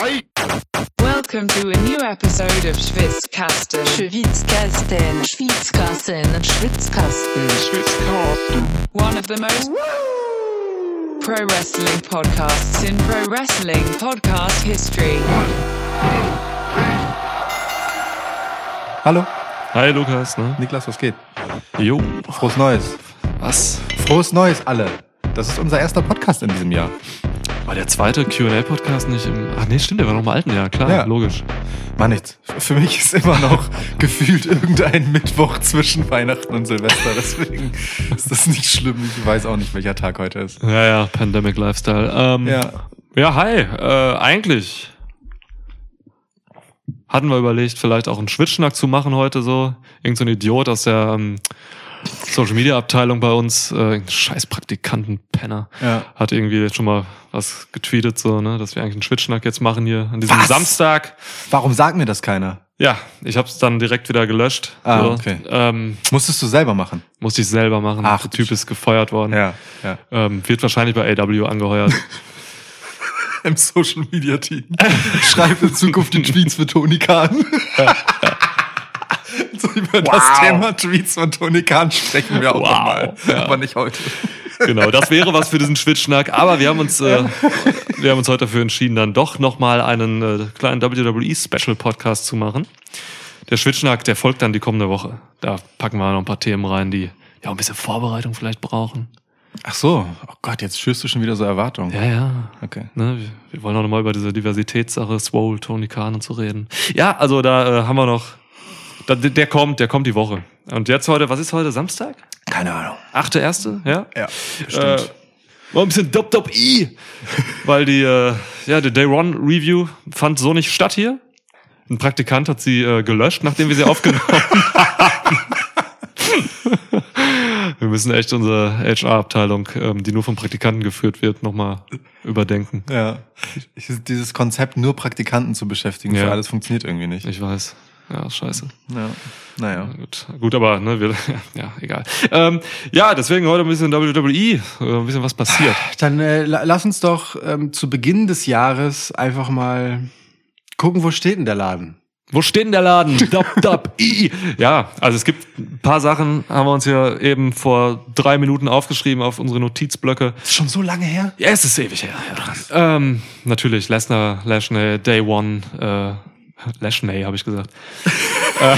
Welcome to a new episode of Schwitzkasten. Schwitzkasten, Schwitzkasten, Schwitzkasten. One of the most pro wrestling podcasts in pro wrestling podcast history. Hallo, Hi Lukas, ne? Niklas, was geht? Jo. Frohes Neues. Was? Frohes Neues, alle. Das ist unser erster Podcast in diesem Jahr. War der zweite QA-Podcast nicht im. Ach nee, stimmt, der war noch im alten Jahr, klar, Ja. logisch. War nichts. Für mich ist immer noch gefühlt irgendein Mittwoch zwischen Weihnachten und Silvester. Deswegen ist das nicht schlimm. Ich weiß auch nicht, welcher Tag heute ist. Ja, ja, Pandemic Lifestyle. Ähm, Ja. ja, hi. Äh, eigentlich hatten wir überlegt, vielleicht auch einen Schwitzschnack zu machen heute so. Irgend so ein Idiot aus der ähm, Social Media Abteilung bei uns, äh, scheiß Praktikantenpenner, Ja. hat irgendwie jetzt schon mal was getweetet, so, ne, dass wir eigentlich einen Schwitzschnack jetzt machen hier an diesem Was? Samstag. Warum sagt mir das keiner? Ja, ich habe es dann direkt wieder gelöscht. Ah, so. okay. Ähm, Musstest du selber machen? musste ich selber machen. Ach, Der Typ ist gefeuert worden. Ja. ja. Ähm, wird wahrscheinlich bei AW angeheuert. Im Social Media Team. Schreib in Zukunft die Tweets für Toni Kahn. so über das Wow. Thema Tweets von Toni Kahn sprechen wir auch Wow. nochmal. Ja. Aber nicht heute. genau, das wäre was für diesen Schwitzschnack. Aber wir haben uns, äh, wir haben uns heute dafür entschieden, dann doch nochmal einen äh, kleinen WWE Special Podcast zu machen. Der Schwitzschnack, der folgt dann die kommende Woche. Da packen wir noch ein paar Themen rein, die ja ein bisschen Vorbereitung vielleicht brauchen. Ach so. Oh Gott, jetzt schürst du schon wieder so Erwartungen. Ja, ja. Okay. Ne, wir, wir wollen auch nochmal über diese Diversitätssache, Swole, Tony Khan und so reden. Ja, also da äh, haben wir noch, da, der kommt, der kommt die Woche. Und jetzt heute, was ist heute, Samstag? Keine Ahnung. Achte erste, ja? Ja, Äh, war ein bisschen dop dop i, weil die, äh, ja, die Day One Review fand so nicht statt hier. Ein Praktikant hat sie äh, gelöscht, nachdem wir sie aufgenommen haben. wir müssen echt unsere HR-Abteilung, ähm, die nur von Praktikanten geführt wird, nochmal überdenken. Ja. Ich, dieses Konzept, nur Praktikanten zu beschäftigen Ja. für alles funktioniert irgendwie nicht. Ich weiß. Ja, scheiße. Ja. Naja. Gut, gut, aber ne, wir, ja, egal. Ähm, ja, deswegen heute ein bisschen WWE, äh, ein bisschen was passiert. Dann äh, la- lass uns doch ähm, zu Beginn des Jahres einfach mal gucken, wo steht denn der Laden? Wo steht denn der Laden? Dop, dop, i. Ja, also es gibt ein paar Sachen, haben wir uns ja eben vor drei Minuten aufgeschrieben auf unsere Notizblöcke. Ist schon so lange her? Ja, es ist ewig her. Ja. Ähm, natürlich, Lesnar, Lashley, Day One, äh, Lashley habe ich gesagt. äh,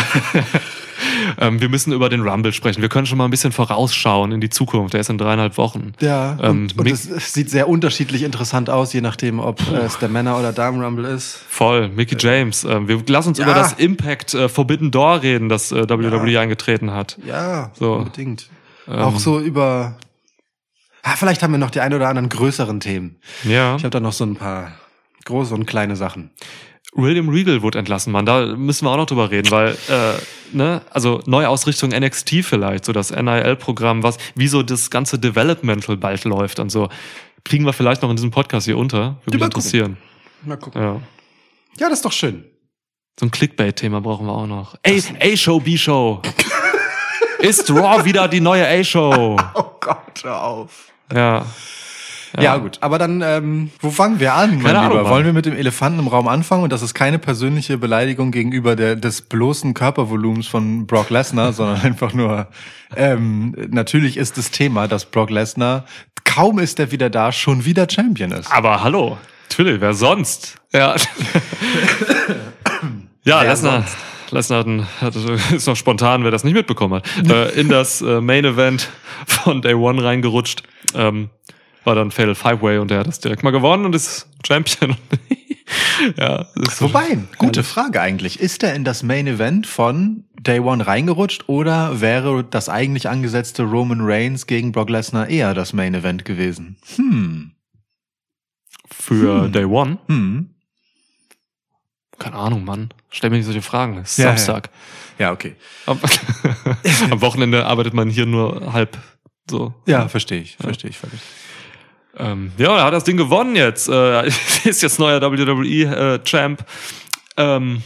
ähm, wir müssen über den Rumble sprechen. Wir können schon mal ein bisschen vorausschauen in die Zukunft. Der ist in dreieinhalb Wochen. Ja, Ähm, und, und es sieht sehr unterschiedlich interessant aus, je nachdem, ob äh, es der Männer- oder Damen-Rumble ist. Voll, Mickey James. Ähm, wir lassen uns Ja. über das Impact äh, Forbidden Door reden, das äh, WWE eingetreten hat. Ja, So. unbedingt. Ähm, Auch so über... Ah, vielleicht haben wir noch die ein oder anderen größeren Themen. Ja. Ich habe da noch so ein paar große und kleine Sachen. William Regal wurde entlassen, Mann. Da müssen wir auch noch drüber reden, weil, äh, ne, also Neuausrichtung NXT vielleicht, so das NIL-Programm, was, wie so das ganze Developmental bald läuft und so. Kriegen wir vielleicht noch in diesem Podcast hier unter. Würde mich mal gucken. interessieren. Mal gucken. Ja. Ja, das ist doch schön. So ein Clickbait-Thema brauchen wir auch noch. A-Show, B-Show. Ist Raw wieder die neue A-Show? Oh Gott, hör auf. Ja. Ja, gut, aber dann, ähm, Wo fangen wir an, mein Keine Ahnung, Lieber? Mann. Wollen wir mit dem Elefanten im Raum anfangen? Und das ist keine persönliche Beleidigung gegenüber der, des bloßen Körpervolumens von Brock Lesnar, sondern einfach nur, ähm, natürlich ist das Thema, dass Brock Lesnar, kaum ist er wieder da, schon wieder Champion ist. Aber hallo, natürlich, wer sonst? Ja. ja, Lesnar. Lesnar hat, ein- hat, ist noch spontan, wer das nicht mitbekommen hat, äh, in das äh, Main Event von Day One reingerutscht. Ähm, war dann Fatal Five Way und er hat das direkt mal gewonnen und ist Champion. ja, ist so- Wobei, gute Frage eigentlich. Ist er in das Main Event von Day One reingerutscht oder wäre das eigentlich angesetzte Roman Reigns gegen Brock Lesnar eher das Main Event gewesen? Hm. für Day One. Hm. Keine Ahnung, Mann. Stell mir nicht solche Fragen. Es ist Ja, Samstag. Ja, okay. Am, am Wochenende arbeitet man hier nur halb so. Ja, verstehe ich, verstehe ich völlig. Ähm, ja, er hat das Ding gewonnen jetzt. Äh, ist jetzt neuer WWE-Champ. ähm,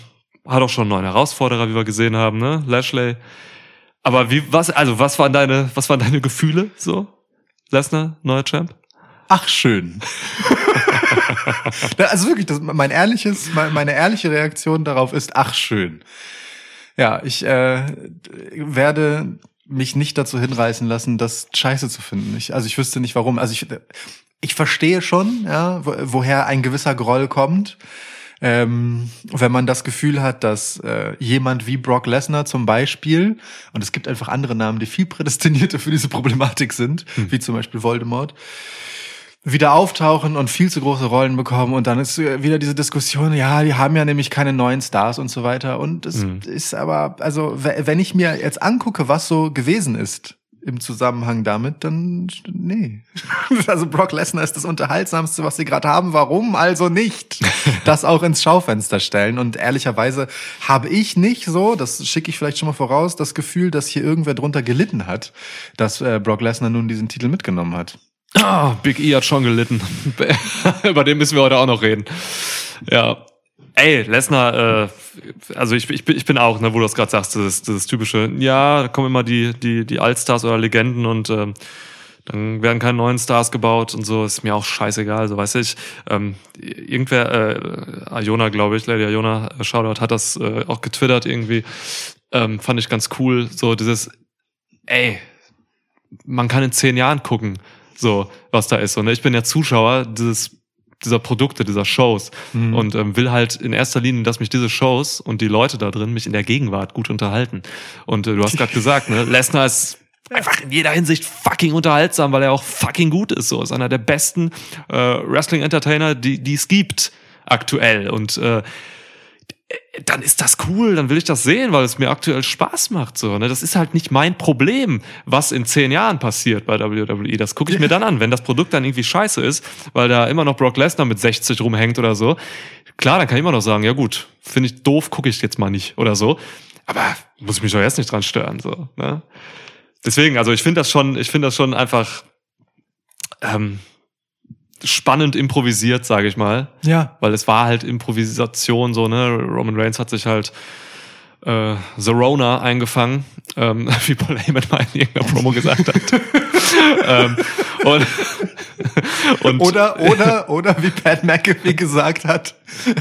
hat auch schon einen neuen Herausforderer, wie wir gesehen haben, ne? Lashley. Aber wie, was, also, was waren deine, was waren deine Gefühle, so? Lesnar, neuer Champ? ach schön. also wirklich, das, mein ehrliches, meine ehrliche Reaktion darauf ist, ach schön. Ja, ich äh, werde mich nicht dazu hinreißen lassen, das scheiße zu finden. Ich, also ich wüsste nicht warum. Also ich, ich verstehe schon, ja, woher ein gewisser Groll kommt. Ähm, wenn man das Gefühl hat, dass äh, jemand wie Brock Lesnar zum Beispiel, und es gibt einfach andere Namen, die viel prädestinierter für diese Problematik sind, hm. wie zum Beispiel Voldemort, wieder auftauchen und viel zu große Rollen bekommen und dann ist wieder diese Diskussion, ja, die haben ja nämlich keine neuen Stars und so weiter und es mhm. ist aber, also wenn ich mir jetzt angucke, was so gewesen ist im Zusammenhang damit, dann nee. Also Brock Lesnar ist das Unterhaltsamste, was sie gerade haben. Warum also nicht das auch ins Schaufenster stellen? Und ehrlicherweise habe ich nicht so, das schicke ich vielleicht schon mal voraus, das Gefühl, dass hier irgendwer drunter gelitten hat, dass äh, Brock Lesnar nun diesen Titel mitgenommen hat. Ah, Big E hat schon gelitten. Über den müssen wir heute auch noch reden. Ja. Ey, Lesnar, äh, also ich, ich, ich bin auch, ne, wo du das gerade sagst, das, das typische, ja, da kommen immer die, die, die Allstars oder Legenden und äh, dann werden keine neuen Stars gebaut und so, ist mir auch scheißegal, so weiß ich. Ähm, irgendwer, äh, Iona, glaube ich, Lady Iona, äh, Shoutout, hat das äh, auch getwittert irgendwie. Ähm, fand ich ganz cool. So dieses, ey, man kann in zehn Jahren gucken so was da ist. Und ich bin ja Zuschauer dieses dieser Produkte, dieser Shows mhm. und ähm, will halt in erster Linie, dass mich diese Shows und die Leute da drin mich in der Gegenwart gut unterhalten. Und äh, du hast gerade gesagt, ne, Lesnar ist einfach in jeder Hinsicht fucking unterhaltsam, weil er auch fucking gut ist. So ist einer der besten äh, Wrestling Entertainer, die die es gibt aktuell und äh, dann ist das cool, dann will ich das sehen, weil es mir aktuell Spaß macht. So, ne? Das ist halt nicht mein Problem, was in zehn Jahren passiert bei WWE. Das gucke ich mir dann an. Wenn das Produkt dann irgendwie scheiße ist, weil da immer noch Brock Lesnar mit 60 rumhängt oder so, klar, dann kann ich immer noch sagen, ja gut, finde ich doof, gucke ich jetzt mal nicht oder so. Aber muss ich mich doch erst nicht dran stören. So, ne? Deswegen, also ich finde das schon, ich finde das schon einfach. Ähm, spannend improvisiert, sage ich mal. Ja. Weil es war halt Improvisation so, ne? Roman Reigns hat sich halt äh, The Rona eingefangen, ähm, wie Paul Heyman mal in irgendeiner Promo gesagt hat. ähm, und, und oder, oder, oder wie Pat McAfee gesagt hat,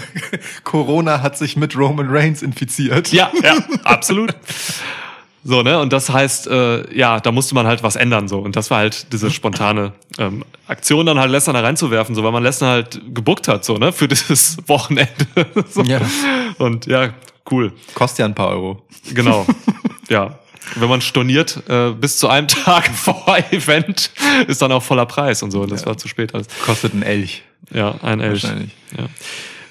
Corona hat sich mit Roman Reigns infiziert. Ja, ja, absolut. So, ne? Und das heißt, äh, ja, da musste man halt was ändern so. Und das war halt diese spontane ähm, Aktion, dann halt Lesnar da reinzuwerfen, so, weil man Lesnar halt gebuckt hat, so, ne, für dieses Wochenende. so. Ja. Und ja, cool. Kostet ja ein paar Euro. Genau. ja. Wenn man storniert äh, bis zu einem Tag vor Event, ist dann auch voller Preis und so. Und das ja. war zu spät alles. Kostet ein Elch. Ja, ein Elch. Wahrscheinlich. Ja.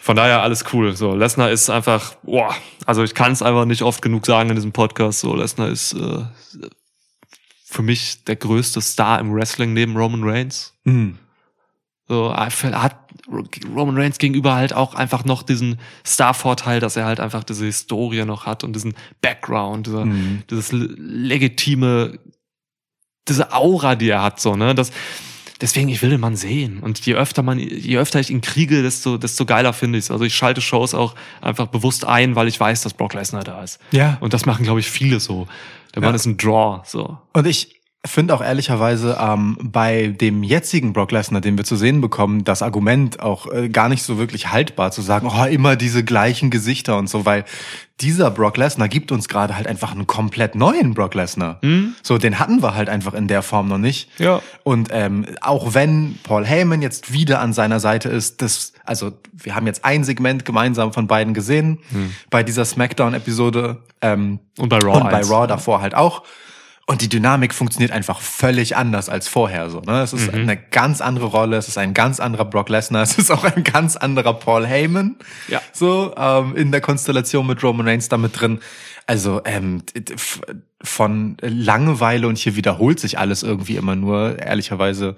Von daher alles cool. So, Lesnar ist einfach, boah, also ich kann es einfach nicht oft genug sagen in diesem Podcast. So, Lesnar ist äh, für mich der größte Star im Wrestling neben Roman Reigns. Mhm. So, hat Roman Reigns gegenüber halt auch einfach noch diesen Star-Vorteil, dass er halt einfach diese Historie noch hat und diesen Background, dieser, mhm. dieses legitime, diese Aura, die er hat, so, ne, das, deswegen, ich will den Mann sehen. Und je öfter man, je öfter ich ihn kriege, desto, desto geiler finde ich es. Also ich schalte Shows auch einfach bewusst ein, weil ich weiß, dass Brock Lesnar da ist. Ja. Und das machen, glaube ich, viele so. Der ja. Mann ist ein Draw, so. Und ich, finde auch ehrlicherweise ähm, bei dem jetzigen Brock Lesnar, den wir zu sehen bekommen, das Argument auch äh, gar nicht so wirklich haltbar zu sagen, oh, immer diese gleichen Gesichter und so, weil dieser Brock Lesnar gibt uns gerade halt einfach einen komplett neuen Brock Lesnar. Mhm. So, den hatten wir halt einfach in der Form noch nicht. Ja. Und ähm, auch wenn Paul Heyman jetzt wieder an seiner Seite ist, das, also wir haben jetzt ein Segment gemeinsam von beiden gesehen mhm. bei dieser Smackdown-Episode ähm, und bei Raw und bei Raw davor halt auch. Und die Dynamik funktioniert einfach völlig anders als vorher. So, ne? Es ist mhm. eine ganz andere Rolle, es ist ein ganz anderer Brock Lesnar, es ist auch ein ganz anderer Paul Heyman. Ja. So, ähm, in der Konstellation mit Roman Reigns damit drin. Also ähm, von Langeweile und hier wiederholt sich alles irgendwie immer nur. Ehrlicherweise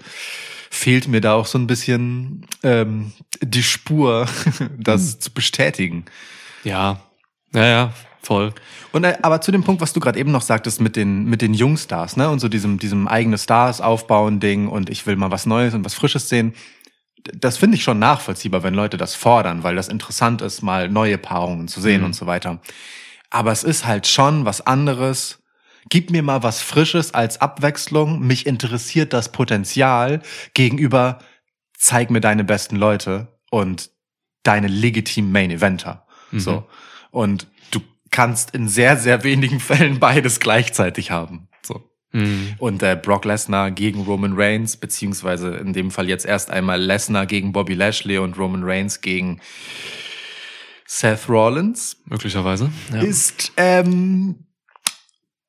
fehlt mir da auch so ein bisschen ähm, die Spur, das mhm. zu bestätigen. Ja, ja, ja, voll. Und äh, aber zu dem Punkt, was du gerade eben noch sagtest mit den mit den Jungstars, ne, und so diesem diesem eigene Stars aufbauen Ding und ich will mal was Neues und was Frisches sehen. Das finde ich schon nachvollziehbar, wenn Leute das fordern, weil das interessant ist, mal neue Paarungen zu sehen mhm. und so weiter. Aber es ist halt schon was anderes, Gib mir mal was Frisches als Abwechslung. Mich interessiert das Potenzial gegenüber, zeig mir deine besten Leute und deine legitimen Main Eventer. So. Und du kannst in sehr, sehr wenigen Fällen beides gleichzeitig haben. So. Mhm. Und äh, Brock Lesnar gegen Roman Reigns, beziehungsweise in dem Fall jetzt erst einmal Lesnar gegen Bobby Lashley und Roman Reigns gegen Seth Rollins, Möglicherweise. Ja. ist ähm,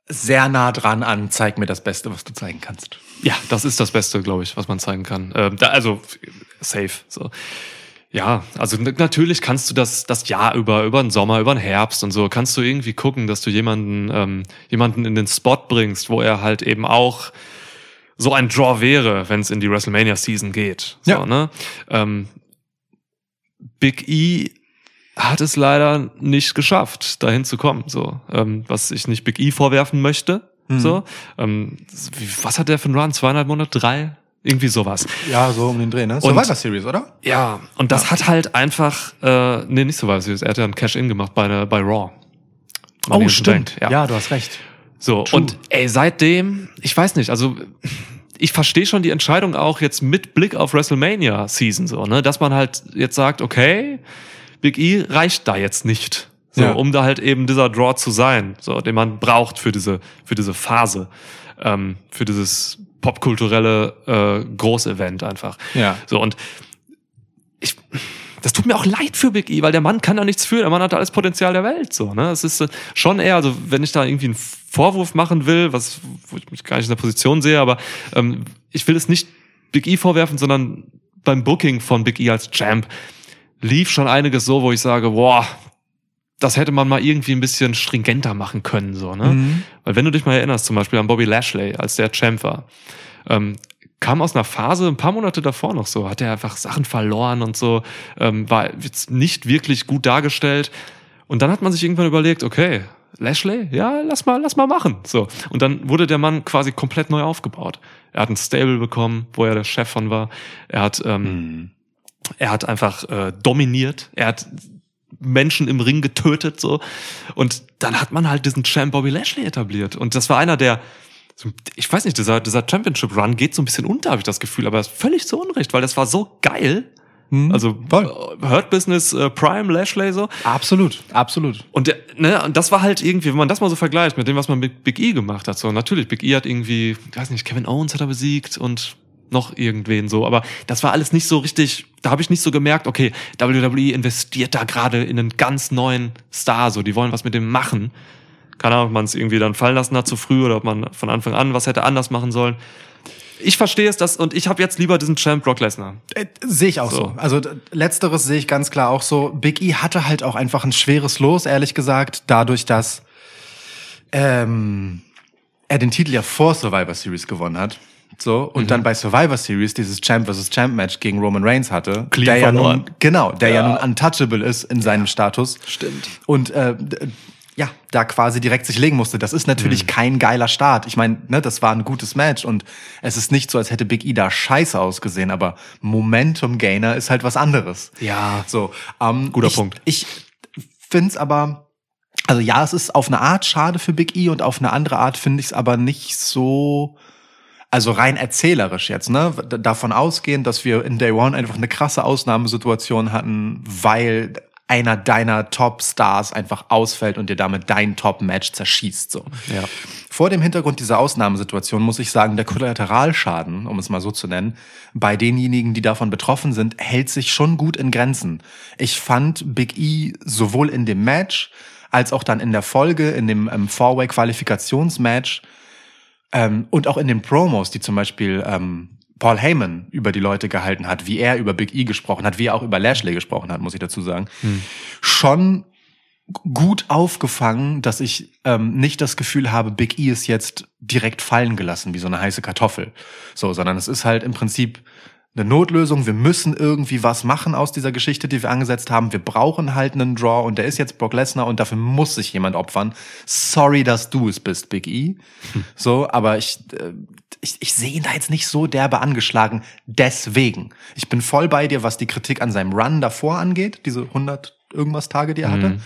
sehr nah dran an, zeig mir das Beste, was du zeigen kannst. Ja, das ist das Beste, glaube ich, was man zeigen kann. Ähm, da, also safe. So. Ja, also natürlich kannst du das das Jahr über, über den Sommer, über den Herbst und so, kannst du irgendwie gucken, dass du jemanden, ähm, jemanden in den Spot bringst, wo er halt eben auch so ein Draw wäre, wenn es in die WrestleMania Season geht. So, Ja. ne? Ähm, Big E hat es leider nicht geschafft, dahin zu kommen. So, ähm, was ich nicht Big E vorwerfen möchte. So, ähm, was hat der für einen Run? Zweieinhalb Monate, drei? Irgendwie sowas. Ja, so um den Dreh, ne? Survivor Series, oder? Ja, und das hat halt einfach, äh, nee, nicht so was. Er hat ja ein Cash-In gemacht bei, bei Raw. In the Bank, Ja. Ja, du hast recht. So, und ey, seitdem, ich weiß nicht, also ich verstehe schon die Entscheidung auch jetzt mit Blick auf WrestleMania Season so, ne, dass man halt jetzt sagt, okay, Big E reicht da jetzt nicht. So, Ja. um da halt eben dieser Draw zu sein, so, den man braucht für diese, für diese Phase, ähm, für dieses popkulturelle äh, Großevent einfach. Ja. So, und ich, das tut mir auch leid für Big E, weil der Mann kann da nichts für, der Mann hat alles Potenzial der Welt, so, ne? Es ist äh, schon eher, also, wenn ich da irgendwie einen Vorwurf machen will, was, wo ich mich gar nicht in der Position sehe, aber, ähm, ich will es nicht Big E vorwerfen, sondern beim Booking von Big E als Champ lief schon einiges so, wo ich sage, boah, das hätte man mal irgendwie ein bisschen stringenter machen können, so, ne? Mhm. Weil wenn du dich mal erinnerst, zum Beispiel an Bobby Lashley, als der Champ war, ähm, kam aus einer Phase, ein paar Monate davor noch so, hat er einfach Sachen verloren und so, ähm, war jetzt nicht wirklich gut dargestellt. Und dann hat man sich irgendwann überlegt, okay, Lashley, ja, lass mal, lass mal machen. So. Und dann wurde der Mann quasi komplett neu aufgebaut. Er hat ein Stable bekommen, wo er der Chef von war. Er hat, ähm, er hat einfach äh, dominiert. Er hat Menschen im Ring getötet so und dann hat man halt diesen Champ Bobby Lashley etabliert und das war einer der ich weiß nicht dieser dieser Championship Run geht so ein bisschen unter habe ich das Gefühl aber das ist völlig zu Unrecht weil das war so geil also Voll. äh, Hurt Business äh, Prime Lashley so Absolut, absolut. und, der, ne, und das war halt irgendwie, wenn man das mal so vergleicht mit dem, was man mit Big E gemacht hat. So, natürlich, Big E hat irgendwie, ich weiß nicht, Kevin Owens hat er besiegt und noch irgendwen so. Aber das war alles nicht so richtig, da habe ich nicht so gemerkt, okay, WWE investiert da gerade in einen ganz neuen Star, so, die wollen was mit dem machen. Keine Ahnung, ob man es irgendwie dann fallen lassen hat zu früh oder ob man von Anfang an was hätte anders machen sollen. Ich verstehe es das und ich habe jetzt lieber diesen Champ Brock Lesnar. Äh, Sehe ich auch so. So. Also letzteres sehe ich ganz klar auch so. Big E hatte halt auch einfach ein schweres Los, ehrlich gesagt, dadurch, dass ähm, er den Titel ja vor Survivor Series gewonnen hat. So, und dann bei Survivor Series dieses Champ vs. Champ Match gegen Roman Reigns hatte. Clean der ja verloren. nun, genau, der ja. nun untouchable ist in seinem Status. Stimmt. Und äh, d- ja, da quasi direkt sich legen musste. Das ist natürlich kein geiler Start. Ich meine, ne, das war ein gutes Match und es ist nicht so, als hätte Big E da scheiße ausgesehen, aber Momentum Gainer ist halt was anderes. Ja. So, ähm, Guter ich, Punkt. Ich find's aber, also ja, es ist auf eine Art schade für Big E und auf eine andere Art finde ich es aber nicht so, also rein erzählerisch jetzt, ne? Davon ausgehend, dass wir in Day One einfach eine krasse Ausnahmesituation hatten, weil einer deiner Top-Stars einfach ausfällt und dir damit dein Top-Match zerschießt. So. Ja. Vor dem Hintergrund dieser Ausnahmesituation muss ich sagen, der Kollateralschaden, um es mal so zu nennen, bei denjenigen, die davon betroffen sind, hält sich schon gut in Grenzen. Ich fand Big E sowohl in dem Match als auch dann in der Folge, in dem ähm, Four-Way-Qualifikationsmatch ähm, und auch in den Promos, die zum Beispiel ähm, Paul Heyman über die Leute gehalten hat, wie er über Big E gesprochen hat, wie er auch über Lashley gesprochen hat, muss ich dazu sagen, schon gut aufgefangen, dass ich ähm, nicht das Gefühl habe, Big E ist jetzt direkt fallen gelassen wie so eine heiße Kartoffel. So, sondern es ist halt im Prinzip eine Notlösung. Wir müssen irgendwie was machen aus dieser Geschichte, die wir angesetzt haben. Wir brauchen halt einen Draw und der ist jetzt Brock Lesnar und dafür muss sich jemand opfern. Sorry, dass du es bist, Big E. So, aber ich, äh, ich, ich sehe ihn da jetzt nicht so derbe angeschlagen. Deswegen. Ich bin voll bei dir, was die Kritik an seinem Run davor angeht, diese 100 irgendwas Tage, die er hatte. Mhm.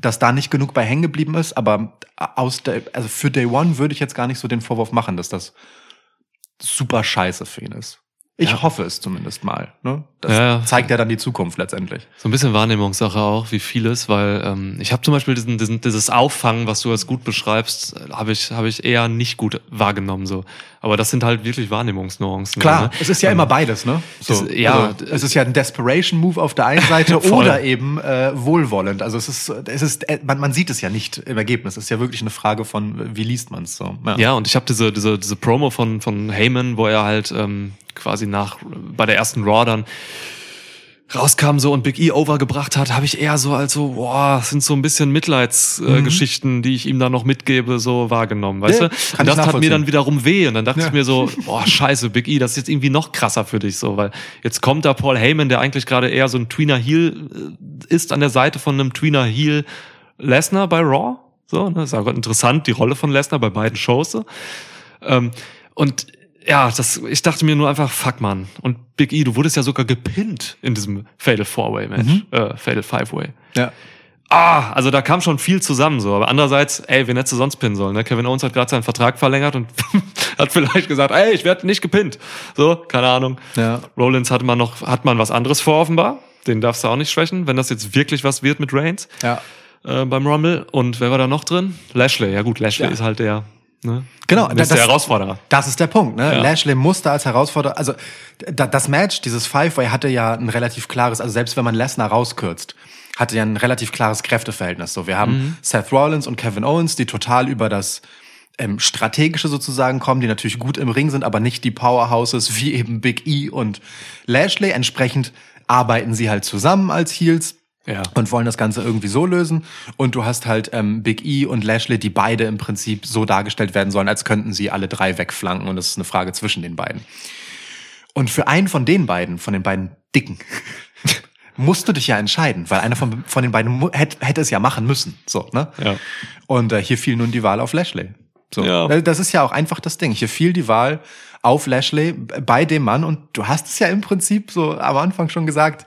Dass da nicht genug bei hängen geblieben ist, aber aus der, also für Day One würde ich jetzt gar nicht so den Vorwurf machen, dass das super scheiße für ihn ist. Ich Ja. hoffe es zumindest mal. Ne? Das Ja, zeigt ja dann die Zukunft letztendlich. So ein bisschen Wahrnehmungssache auch, wie vieles, weil ähm, ich habe zum Beispiel diesen, diesen, dieses Auffangen, was du als gut beschreibst, äh, habe ich, hab ich eher nicht gut wahrgenommen. so. Aber das sind halt wirklich Wahrnehmungsnuancen. Klar, ne? es ist ja immer beides, ne? So, Es- ja, also, es ist ja ein Desperation Move auf der einen Seite oder eben äh, wohlwollend. Also es ist, es ist, äh, man, man sieht es ja nicht im Ergebnis. Es ist ja wirklich eine Frage von, wie liest man es so. Ja, und ich habe diese, diese, diese Promo von, von Heyman, wo er halt ähm, quasi nach bei der ersten Raw dann rauskam so und Big E overgebracht hat, habe ich eher so als so, boah, das sind so ein bisschen Mitleidsgeschichten, äh, Geschichten, die ich ihm da noch mitgebe, so wahrgenommen, weißt Ja, du? Und das tat mir dann wiederum weh und dann dachte Ja. ich mir so, boah, scheiße, Big E, das ist jetzt irgendwie noch krasser für dich so, weil jetzt kommt da Paul Heyman, der eigentlich gerade eher so ein Tweener Heel äh, ist an der Seite von einem Tweener Heel Lesnar bei Raw, so, ne? ist auch interessant, die Rolle von Lesnar bei beiden Shows so. Ähm, und ja, das, ich dachte mir nur einfach, fuck man. Und Big E, du wurdest ja sogar gepinnt in diesem Fatal Four-Way Match, äh, Fatal Five-Way. Ja. Ah, also da kam schon viel zusammen so. Aber andererseits, ey, wen hättest du sonst pinnen sollen? Ne? Kevin Owens hat gerade seinen Vertrag verlängert und hat vielleicht gesagt, ey, ich werde nicht gepinnt. So, keine Ahnung. Ja. Rollins hat man noch, hat man was anderes vor offenbar. Den darfst du auch nicht schwächen, wenn das jetzt wirklich was wird mit Reigns Ja. äh, beim Rumble. Und wer war da noch drin? Lashley. Ja gut, Lashley Ja. ist halt der, ne? Genau, der ist das- der Herausforderer. Das ist der Punkt, ne? Ja. Lashley musste als Herausforderer, also da, das Match, dieses Five-Way hatte ja ein relativ klares, also selbst wenn man Lesnar rauskürzt, hatte ja ein relativ klares Kräfteverhältnis. So, wir haben Mhm. Seth Rollins und Kevin Owens, die total über das ähm, strategische sozusagen kommen, die natürlich gut im Ring sind, aber nicht die Powerhouses wie eben Big E und Lashley. Entsprechend arbeiten sie halt zusammen als Heels Ja. und wollen das Ganze irgendwie so lösen. Und du hast halt ähm, Big E und Lashley, die beide im Prinzip so dargestellt werden sollen, als könnten sie alle drei wegflanken. Und das ist eine Frage zwischen den beiden. Und für einen von den beiden, von den beiden Dicken, musst du dich ja entscheiden, weil einer von, von den beiden hätte, hätte es ja machen müssen. So, ne? Ja. Und äh, hier fiel nun die Wahl auf Lashley. So. Ja. Äh, Das ist ja auch einfach das Ding. Hier fiel die Wahl auf Lashley bei dem Mann und du hast es ja im Prinzip so am Anfang schon gesagt,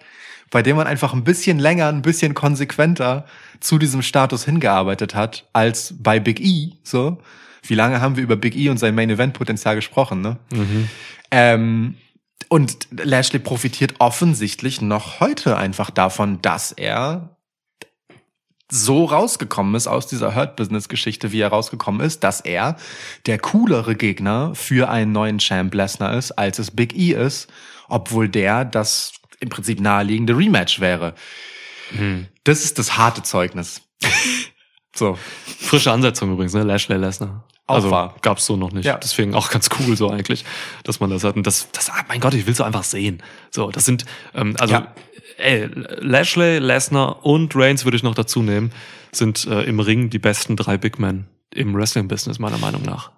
bei dem man einfach ein bisschen länger, ein bisschen konsequenter zu diesem Status hingearbeitet hat als bei Big E. So, wie lange haben wir über Big E und sein Main Event Potenzial gesprochen? Ne? Ähm, und Lashley profitiert offensichtlich noch heute einfach davon, dass er so rausgekommen ist aus dieser Hurt-Business-Geschichte, wie er rausgekommen ist, dass er der coolere Gegner für einen neuen Champ Lesnar ist, als es Big E ist, obwohl der das im Prinzip naheliegende Rematch wäre. Das ist das harte Zeugnis. so. Frische Ansetzung übrigens, ne? Lashley Lesnar. Auch also wahr. gab's so noch nicht. Ja. Deswegen auch ganz cool so eigentlich, dass man das hat. Und das, das, ah, mein Gott, ich will so einfach sehen. So, das sind, ähm, also, Ja. ey, Lashley, Lesnar und Reigns würde ich noch dazu nehmen, sind äh, im Ring die besten drei Big Men im Wrestling-Business, meiner Meinung nach.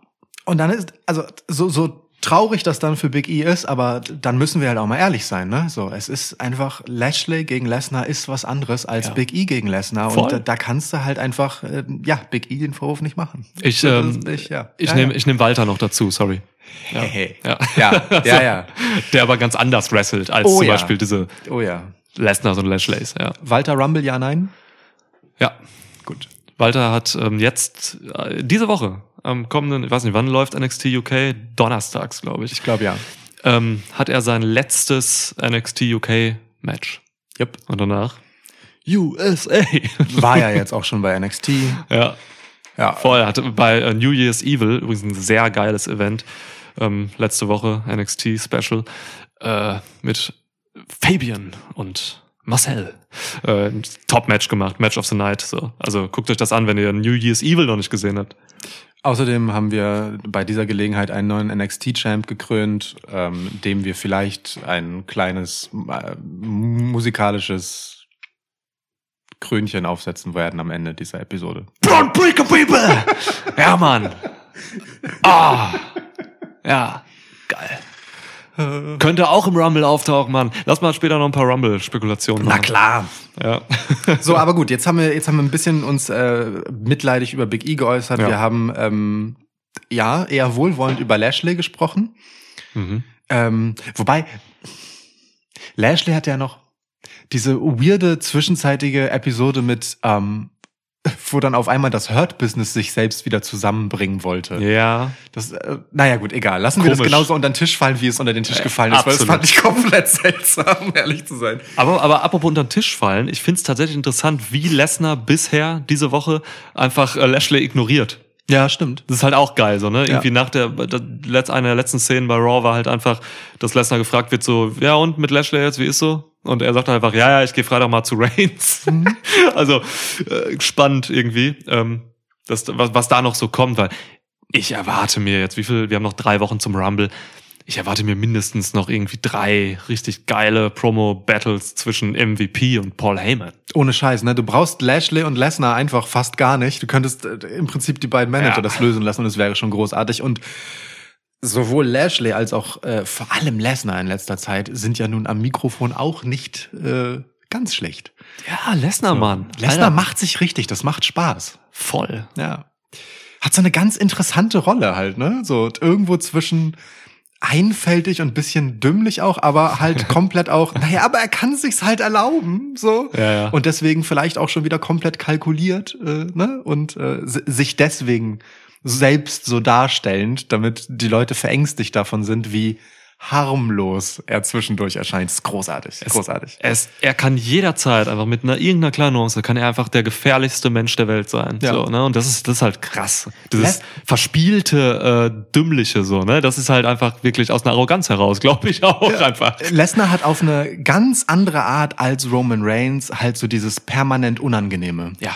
Und dann ist, also so, so traurig das dann für Big E ist, aber dann müssen wir halt auch mal ehrlich sein, ne? So, es ist einfach, Lashley gegen Lesnar ist was anderes als Ja. Big E gegen Lesnar. Voll. Und da, da kannst du halt einfach, äh, ja, Big E den Vorwurf nicht machen. Ich, ähm, nicht, ja. ich ja, nehme ja. ich nehm Walter noch dazu, sorry. Ja. Hey, Ja. Ja, ja, ja. Der aber ganz anders wrestelt als Oh zum ja. Beispiel diese Oh ja. Lesnars und Lashleys, ja. Walter Rumble, ja, nein? Ja, gut. Walter hat ähm, jetzt äh, diese Woche am kommenden, ich weiß nicht, wann läuft NXT UK? Donnerstags, glaube ich. Ich glaube ja. Ähm, hat er sein letztes NXT UK Match. Yep. Und danach USA. War ja jetzt auch schon bei NXT. ja, Ja. voll. Hatte bei äh, New Year's Evil übrigens ein sehr geiles Event. Ähm, letzte Woche NXT Special äh, mit Fabian und Marcel. Äh, Top-Match gemacht, Match of the Night. So. Also guckt euch das an, wenn ihr New Year's Evil noch nicht gesehen habt. Außerdem haben wir bei dieser Gelegenheit einen neuen NXT-Champ gekrönt, ähm, dem wir vielleicht ein kleines äh, musikalisches Krönchen aufsetzen werden am Ende dieser Episode. Braun Breaker People! ja, Mann. Ah. Ja. Geil. Könnte auch im Rumble auftauchen, Mann. Lass mal später noch ein paar Rumble-Spekulationen machen. klar. Ja. So, aber gut, jetzt haben wir, jetzt haben wir ein bisschen uns äh, mitleidig über Big E geäußert. Ja. Wir haben ähm, ja eher wohlwollend über Lashley gesprochen. mhm. Ähm, wobei, Lashley hat ja noch, diese weirde zwischenzeitige Episode mit, ähm, wo dann auf einmal das Hurt-Business sich selbst wieder zusammenbringen wollte. Ja. Das, äh, naja, gut, egal. Lassen wir das Komisch. genauso unter den Tisch fallen, wie es unter den Tisch gefallen ist, weil das absolut. fand ich komplett seltsam, um ehrlich zu sein. Aber, aber apropos unter den Tisch fallen, ich finde es tatsächlich interessant, wie Lesnar bisher diese Woche einfach äh, Lashley ignoriert. Ja, stimmt. Das ist halt auch geil, so, ne? Irgendwie nach der, der einer der letzten Szenen bei Raw war halt einfach, dass Lesnar gefragt wird so, ja und mit Lashley jetzt, wie ist so? Und er sagt halt einfach, ja, ja, ich gehe Freitag mal zu Reigns. also äh, spannend irgendwie, ähm, das, was, was da noch so kommt, weil ich erwarte mir jetzt, wie viel, wir haben noch drei Wochen zum Rumble, ich erwarte mir mindestens noch irgendwie drei richtig geile Promo-Battles zwischen MVP und Paul Heyman. Ohne Scheiß, ne? Du brauchst Lashley und Lesnar einfach fast gar nicht. Du könntest äh, im Prinzip die beiden Manager Ja. das lösen lassen und es wäre schon großartig. Und sowohl Lashley als auch äh, vor allem Lesnar in letzter Zeit sind ja nun am Mikrofon auch nicht äh, ganz schlecht. Ja, Lesnar, Mann. Lesnar macht sich richtig, das macht Spaß. voll. Ja. Hat so eine ganz interessante Rolle halt, ne? So irgendwo zwischen einfältig und bisschen dümmlich auch, aber halt komplett auch, naja, aber er kann sich's halt erlauben, so. Ja, ja. Und deswegen vielleicht auch schon wieder komplett kalkuliert, äh, ne? Und äh, si- sich deswegen selbst so darstellend, damit die Leute verängstigt davon sind, wie harmlos er zwischendurch erscheint. Das ist großartig, großartig. Er, ist, er kann jederzeit einfach mit einer irgendeiner kleinen Nuance kann er einfach der gefährlichste Mensch der Welt sein. Ja. So, ne? Und das ist, das ist halt krass. Dieses Les- verspielte, äh, dümmliche so, ne? Das ist halt einfach wirklich aus einer Arroganz heraus, glaube ich auch einfach. Lesnar hat auf eine ganz andere Art als Roman Reigns halt so dieses permanent Unangenehme. Ja.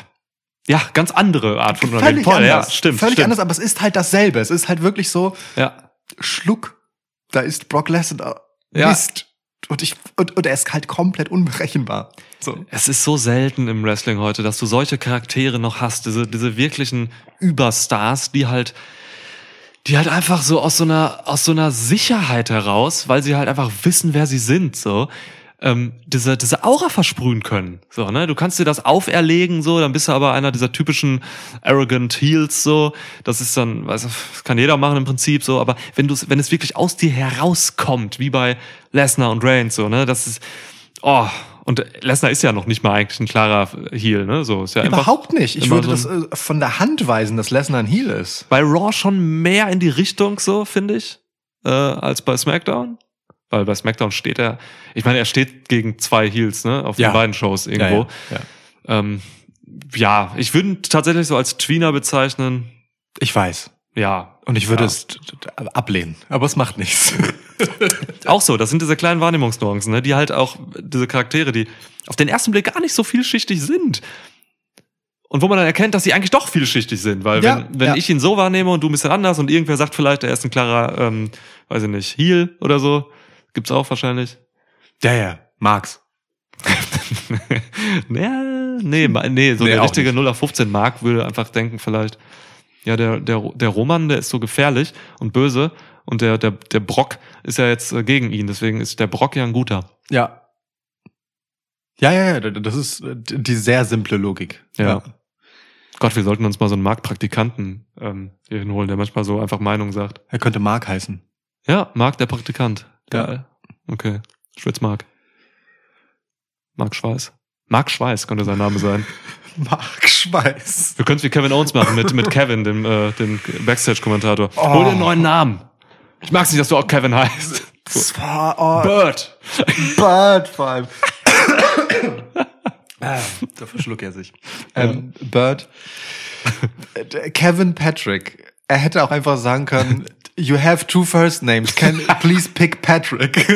Ja, ganz andere Art von Völlig Voll, anders. Ja, stimmt. Völlig stimmt. anders, aber es ist halt dasselbe. Es ist halt wirklich so, Ja. Schluck, da ist Brock Lesnar. Ja. Mist. Und ich, und, und er ist halt komplett unberechenbar. So. Es ist so selten im Wrestling heute, dass du solche Charaktere noch hast, diese, diese wirklichen Überstars, die halt, die halt einfach so aus so einer, aus so einer Sicherheit heraus, weil sie halt einfach wissen, wer sie sind, so, ähm, diese, diese Aura versprühen können. So, ne? Du kannst dir das auferlegen, so, dann bist du aber einer dieser typischen arrogant Heels, so. Das ist dann, weiß, das kann jeder machen im Prinzip, so, aber wenn du wenn es wirklich aus dir herauskommt, wie bei Lesnar und Reigns, so, ne, das ist, oh, und Lesnar ist ja noch nicht mal eigentlich ein klarer Heel, ne? So ist ja Überhaupt nicht. Ich würde so das äh, von der Hand weisen, dass Lesnar ein Heel ist. bei Raw schon mehr in die Richtung, so finde ich, äh, als bei SmackDown. Weil bei SmackDown steht er, ich meine, er steht gegen zwei Heels, ne, auf Ja. den beiden Shows irgendwo. Ja, ja. Ähm, ja, ich würde ihn tatsächlich so als Tweener bezeichnen. Ich weiß. Ja. Und ich würde es ablehnen. Aber es macht nichts. auch so, das sind diese kleinen Wahrnehmungsnuancen, ne, die halt auch diese Charaktere, die auf den ersten Blick gar nicht so vielschichtig sind. Und wo man dann erkennt, dass sie eigentlich doch vielschichtig sind, weil Ja, wenn, wenn ja. ich ihn so wahrnehme und du ein bisschen anders und irgendwer sagt vielleicht, er ist ein klarer, ähm, weiß ich nicht, Heel oder so, gibt's auch wahrscheinlich. ja, ja. Marx. ja, nee, nee, so Nee, der richtige nicht. 0 auf 15 Mark würde einfach denken vielleicht, ja, der, der, der Roman, der ist so gefährlich und böse und der, der, der Brock ist ja jetzt äh, gegen ihn, deswegen ist der Brock ja ein guter. Ja. Ja, ja, ja. Das ist äh, die sehr simple Logik. Ja. Gott, wir sollten uns mal so einen Marktpraktikanten ähm, hier hinholen, der manchmal so einfach Meinung sagt. Er könnte Mark heißen. Ja, Marc der Praktikant. Ja. Geil. Okay. Schwitzmark. Marc Schweiß. Marc Schweiß könnte sein Name sein. Mark Schweiß. Wir können es wie Kevin Owens machen mit, mit Kevin, dem, äh, dem Backstage-Kommentator. Oh. Hol dir einen neuen Namen. Ich mag's nicht, dass du auch Kevin heißt. Das war oh, Bird. Bird vor allem. ah, da verschluckt er sich. Ähm, Bird. Äh, Kevin Patrick. Er hätte auch einfach sagen können, you have two first names. Can please pick Patrick.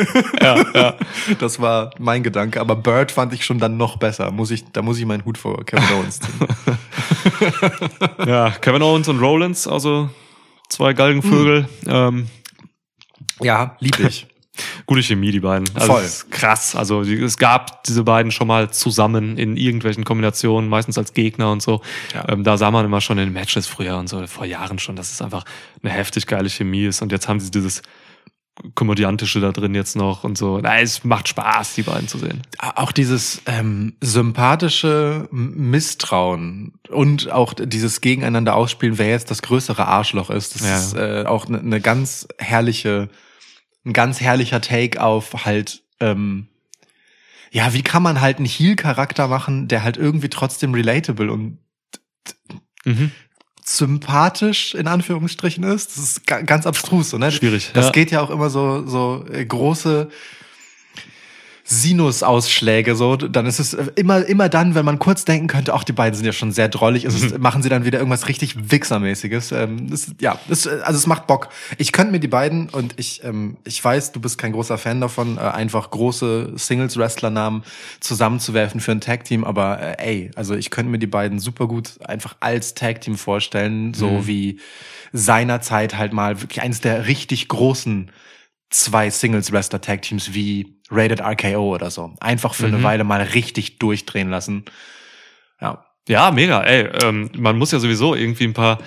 Ja, ja. Das war mein Gedanke, aber Bird fand ich schon dann noch besser. Muss ich, da muss ich meinen Hut vor Kevin Owens ziehen. ja, Kevin Owens und Rollins, also zwei Galgenvögel. Ähm, Ja, lieb ich. Gute Chemie, die beiden. Also Voll. krass. Also es gab diese beiden schon mal zusammen in irgendwelchen Kombinationen, meistens als Gegner und so. Ja. Ähm, da sah man immer schon in Matches früher und so, vor Jahren schon, dass es einfach eine heftig geile Chemie ist. Und jetzt haben sie dieses Komödiantische da drin jetzt noch und so. Na, es macht Spaß, die beiden zu sehen. auch dieses ähm, sympathische Misstrauen und auch dieses Gegeneinander ausspielen, wer jetzt das größere Arschloch ist, das Ja. ist äh, auch eine ne ganz herrliche, ein ganz herrlicher Take auf halt ähm, ja, wie kann man halt einen Heel-Charakter machen, der halt irgendwie trotzdem relatable und Mhm. sympathisch in Anführungsstrichen ist. Das ist ga- ganz abstrus, so, ne? Schwierig, Das ja. geht ja auch immer so so äh, große Sinusausschläge so, dann ist es äh, immer immer dann, wenn man kurz denken könnte, auch die beiden sind ja schon sehr drollig, ist es, machen sie dann wieder irgendwas richtig Wichsermäßiges. Ähm, das, ja, das, äh, also es macht Bock. Ich könnte mir die beiden und ich ähm, ich weiß, du bist kein großer Fan davon, äh, einfach große Singles Wrestler Namen zusammenzuwerfen für ein Tag Team, aber äh, ey, also ich könnte mir die beiden super gut einfach als Tag Team vorstellen, so wie seinerzeit halt mal wirklich eines der richtig großen zwei Singles Wrestler Tag Teams wie Rated RKO oder so. Einfach für eine Weile mal richtig durchdrehen lassen. Ja. Ja, mega. Ey, ähm, man muss ja sowieso irgendwie ein paar.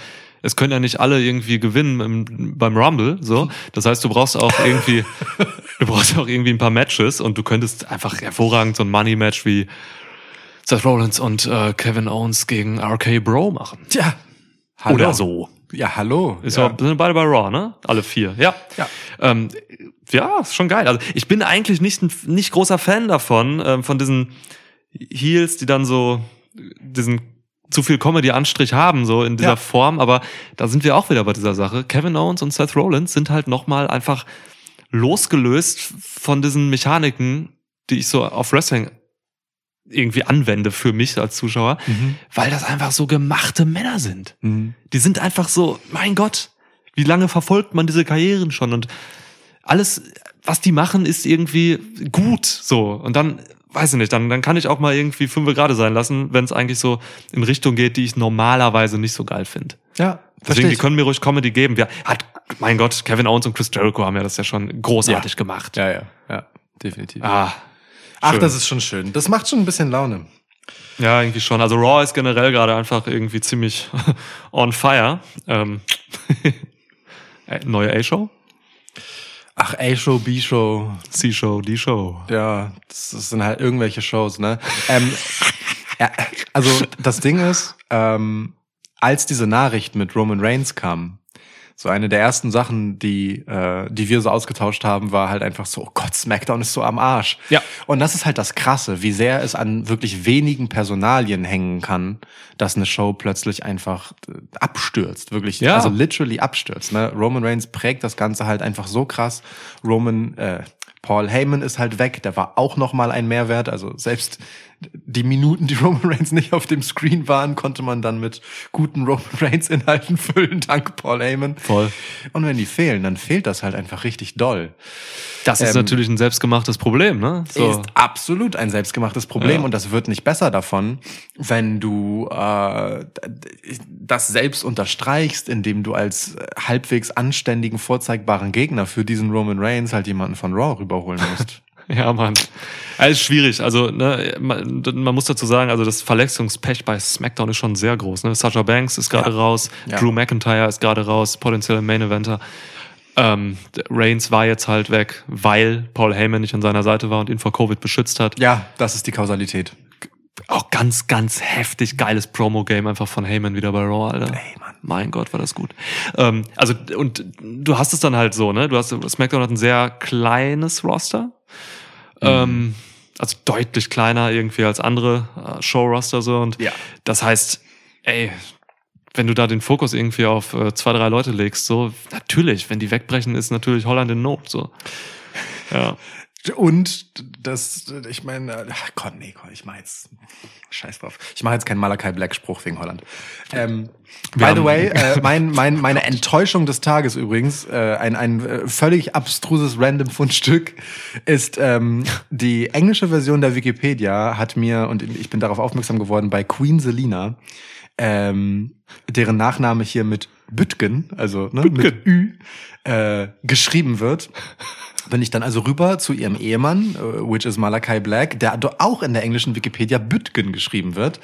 Es können ja nicht alle irgendwie gewinnen im, beim Rumble, so. Das heißt, du brauchst auch irgendwie, du brauchst auch irgendwie ein paar Matches und du könntest einfach hervorragend so ein Money Match wie Seth Rollins und äh, Kevin Owens gegen RK Bro machen. Tja. Hallo. Oder so. Ja, hallo. Ist ja. ja. sind beide bei Raw, ne? Alle vier. Ja. Ja. Ähm, ja, ist schon geil. Also ich bin eigentlich nicht ein nicht großer Fan davon, ähm, von diesen Heels, die dann so diesen zu viel Comedy-Anstrich haben, so in dieser Ja. Form. Aber da sind wir auch wieder bei dieser Sache. Kevin Owens und Seth Rollins sind halt nochmal einfach losgelöst von diesen Mechaniken, die ich so auf Wrestling irgendwie anwende für mich als Zuschauer, weil das einfach so gemachte Männer sind. Mhm. Die sind einfach so, mein Gott, wie lange verfolgt man diese Karrieren schon? Und alles, was die machen, ist irgendwie gut. So. Und dann, weiß ich nicht, dann, dann kann ich auch mal irgendwie fünf gerade sein lassen, wenn es eigentlich so in Richtung geht, die ich normalerweise nicht so geil finde. Ja, Deswegen, die können mir ruhig Comedy geben. Wir, hat, mein Gott, Kevin Owens und Chris Jericho haben ja das ja schon großartig gemacht. Ja, ja, ja, definitiv. Ah, Ach, das ist schon schön. Das macht schon ein bisschen Laune. Ja, irgendwie schon. Also Raw ist generell gerade einfach irgendwie ziemlich on fire. Ähm, äh, neue A-Show? Ach, A-Show, B-Show, C-Show, D-Show. ja, das, das sind halt irgendwelche Shows, ne? ähm, ja, also das Ding ist, ähm, als diese Nachricht mit Roman Reigns kam, so eine der ersten Sachen, die, äh, die wir so ausgetauscht haben, war halt einfach so, oh Gott, SmackDown ist so am Arsch. Ja. Und das ist halt das Krasse, wie sehr es an wirklich wenigen Personalien hängen kann, dass eine Show plötzlich einfach äh, abstürzt, wirklich, Ja. also literally abstürzt. Ne? Roman Reigns prägt das Ganze halt einfach so krass. Roman, äh, Paul Heyman ist halt weg, der war auch noch mal ein Mehrwert. Also selbst die Minuten, die Roman Reigns nicht auf dem Screen waren, konnte man dann mit guten Roman Reigns Inhalten füllen, dank Paul Heyman. Voll. Und wenn die fehlen, dann fehlt das halt einfach richtig doll. Das ist Ähm, natürlich ein selbstgemachtes Problem, ne? So. Ist absolut ein selbstgemachtes Problem Ja. und das wird nicht besser davon, wenn du äh, das selbst unterstreichst, indem du als halbwegs anständigen, vorzeigbaren Gegner für diesen Roman Reigns halt jemanden von Raw rüberholen musst. Ja, Mann. Ist schwierig. Also, ne, man, man muss dazu sagen, also das Verletzungspech bei SmackDown ist schon sehr groß. Ne? Sasha Banks ist gerade Ja. raus, Ja. Drew McIntyre ist gerade raus, potenziell Main Eventer. Ähm, Reigns war jetzt halt weg, weil Paul Heyman nicht an seiner Seite war und ihn vor Covid beschützt hat. ja, das ist die Kausalität. Auch ganz, ganz heftig geiles Promo-Game einfach von Heyman wieder bei Raw, Alter. Ey, Mann. Mein Gott, war das gut. Ähm, also, und du hast es dann halt so, ne? Du hast, SmackDown hat ein sehr kleines Roster. Ähm, also deutlich kleiner irgendwie als andere äh, Show-Roster so. Und Ja. das heißt, ey, wenn du da den Fokus irgendwie auf äh, zwei, drei Leute legst, so, natürlich, wenn die wegbrechen, ist natürlich Holland in Not, so. Ja. Und das, ich meine, ach Gott, nee, Gott, ich mach jetzt, scheiß drauf. Ich mache jetzt keinen Malakai Black Spruch wegen Holland. Ähm, by the way, äh, mein, mein, meine Enttäuschung des Tages übrigens, äh, ein, ein äh, völlig abstruses random Fundstück, ist ähm, die englische Version der Wikipedia hat mir, und ich bin darauf aufmerksam geworden, bei Queen Selina, ähm, deren Nachname hier mit Bütgen, also ne, mit Ü, äh, geschrieben wird. Bin ich dann also rüber zu ihrem Ehemann, äh, which is Malakai Black, der auch in der englischen Wikipedia Bütgen geschrieben wird.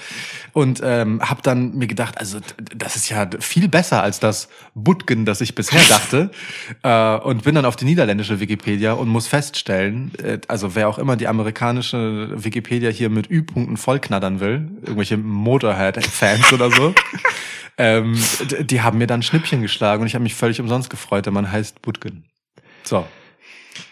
Und ähm, habe dann mir gedacht, also das ist ja viel besser als das Butgen, das ich bisher dachte. äh, und bin dann auf die niederländische Wikipedia und muss feststellen, äh, also wer auch immer die amerikanische Wikipedia hier mit Ü-Punkten vollknattern will, irgendwelche Motorhead-Fans oder so, ähm, die haben mir dann Schnippchen geschlagen und ich habe mich völlig umsonst gefreut, der Mann heißt Butgen. So.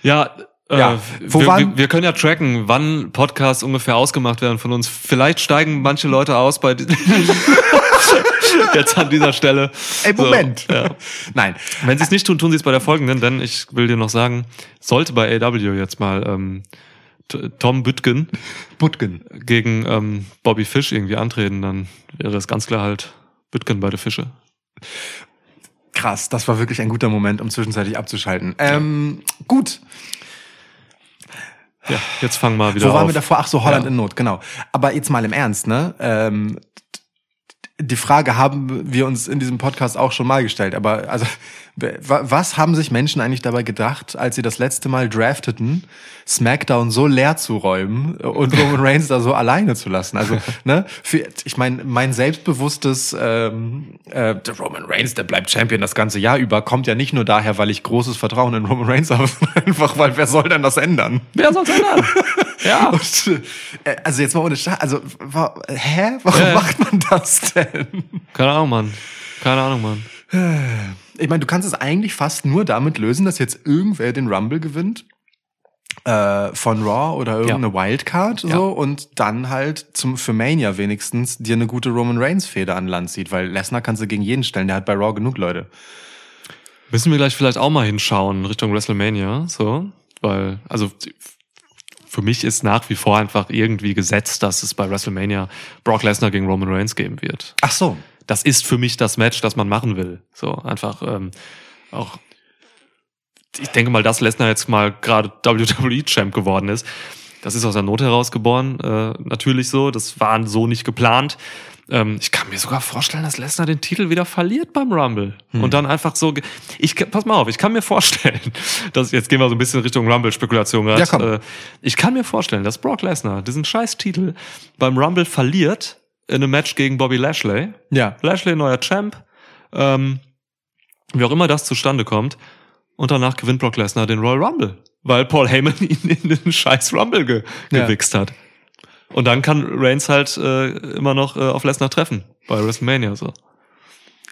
Ja, Ja. Äh, Wo wir, wir, wir können ja tracken, wann Podcasts ungefähr ausgemacht werden von uns. Vielleicht steigen manche Leute aus bei jetzt an dieser Stelle. Ey, Moment. So, ja. Nein. Wenn sie es nicht tun, tun sie es bei der folgenden, denn ich will dir noch sagen, sollte bei AW jetzt mal ähm, Tom Büttgen Butgen. gegen ähm, Bobby Fish irgendwie antreten, dann wäre es ganz klar halt Büttgen bei der Fische. Krass, das war wirklich ein guter Moment, um zwischenzeitlich abzuschalten. Ähm, gut. Ja, jetzt fangen wir wieder Wo waren auf. wir davor? Ach so, Holland Ja. in Not, genau. Aber jetzt mal im Ernst, ne? Ähm, die Frage haben wir uns in diesem Podcast auch schon mal gestellt. Aber also, was haben sich Menschen eigentlich dabei gedacht, als sie das letzte Mal drafteten, SmackDown so leer zu räumen und Roman Reigns da so alleine zu lassen? Also, ne? Für, ich meine, mein selbstbewusstes ähm, äh, der Roman Reigns, der bleibt Champion das ganze Jahr über, kommt ja nicht nur daher, weil ich großes Vertrauen in Roman Reigns habe, einfach, weil wer soll denn das ändern? Wer soll's ändern? ja. Und, äh, also jetzt mal ohne Scheiß, also wa, hä? Warum ja. macht man das denn? Keine Ahnung, Mann. Keine Ahnung, Mann. Ich meine, du kannst es eigentlich fast nur damit lösen, dass jetzt irgendwer den Rumble gewinnt äh, von Raw oder irgendeine Wildcard so Ja. und dann halt zum für Mania wenigstens dir eine gute Roman Reigns Feder an Land zieht, weil Lesnar kannst du gegen jeden stellen, der hat bei Raw genug Leute. Müssen wir gleich vielleicht auch mal hinschauen Richtung WrestleMania, so, weil, also für mich ist nach wie vor einfach irgendwie gesetzt, dass es bei WrestleMania Brock Lesnar gegen Roman Reigns geben wird. Ach so. Das ist für mich das Match, das man machen will. So einfach ähm, auch. Ich denke mal, dass Lesnar jetzt mal gerade WWE Champ geworden ist. Das ist aus der Not heraus geboren, äh, natürlich so. Das war so nicht geplant. Ähm, ich kann mir sogar vorstellen, dass Lesnar den Titel wieder verliert beim Rumble. Und dann einfach so. Ich, pass mal auf, ich kann mir vorstellen, dass jetzt gehen wir so ein bisschen Richtung Rumble-Spekulation gerade. Ja, komm. Äh, ich kann mir vorstellen, dass Brock Lesnar diesen scheiß Titel beim Rumble verliert in einem Match gegen Bobby Lashley. Ja. Lashley neuer Champ. Ähm, wie auch immer das zustande kommt. Und danach gewinnt Brock Lesnar den Royal Rumble. Weil Paul Heyman ihn in den scheiß Rumble ge Ja. gewichst hat. Und dann kann Reigns halt äh, immer noch äh, auf Lesnar treffen. Bei WrestleMania so.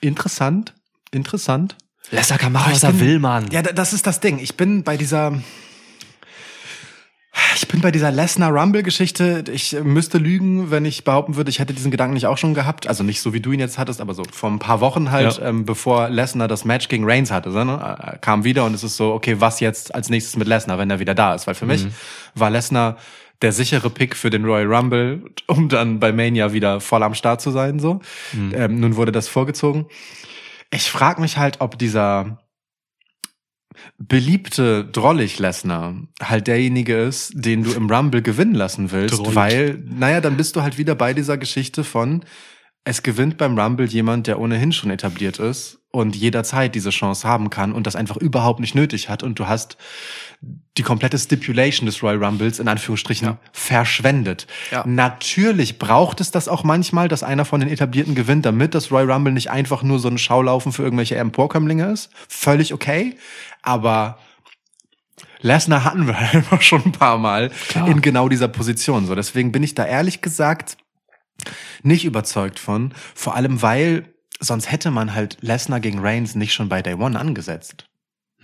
Interessant. Interessant. Lesnar kann machen, Aber was er will, Mann. Ja, da- das ist das Ding. Ich bin bei dieser. Ich bin bei dieser Lesnar Rumble Geschichte. Ich müsste lügen, wenn ich behaupten würde, ich hätte diesen Gedanken nicht auch schon gehabt. Also nicht so wie du ihn jetzt hattest, aber so vor ein paar Wochen halt, Ja. ähm, bevor Lesnar das Match gegen Reigns hatte, so, ne? äh, kam wieder und es ist so, okay, was jetzt als nächstes mit Lesnar, wenn er wieder da ist? Weil für mich war Lesnar der sichere Pick für den Royal Rumble, um dann bei Mania wieder voll am Start zu sein. So, ähm, nun wurde das vorgezogen. Ich frage mich halt, ob dieser beliebte Drollig Lesnar halt derjenige ist, den du im Rumble gewinnen lassen willst, Drollig. weil, naja, dann bist du halt wieder bei dieser Geschichte von, es gewinnt beim Rumble jemand, der ohnehin schon etabliert ist und jederzeit diese Chance haben kann und das einfach überhaupt nicht nötig hat und du hast die komplette Stipulation des Royal Rumbles in Anführungsstrichen Ja. verschwendet. Ja. Natürlich braucht es das auch manchmal, dass einer von den Etablierten gewinnt, damit das Royal Rumble nicht einfach nur so ein Schaulaufen für irgendwelche Emporkömmlinge ist. Völlig okay. Aber Lesnar hatten wir einfach schon ein paar Mal Klar. in genau dieser Position. So, deswegen bin ich da ehrlich gesagt nicht überzeugt von. Vor allem, weil sonst hätte man halt Lesnar gegen Reigns nicht schon bei Day One angesetzt.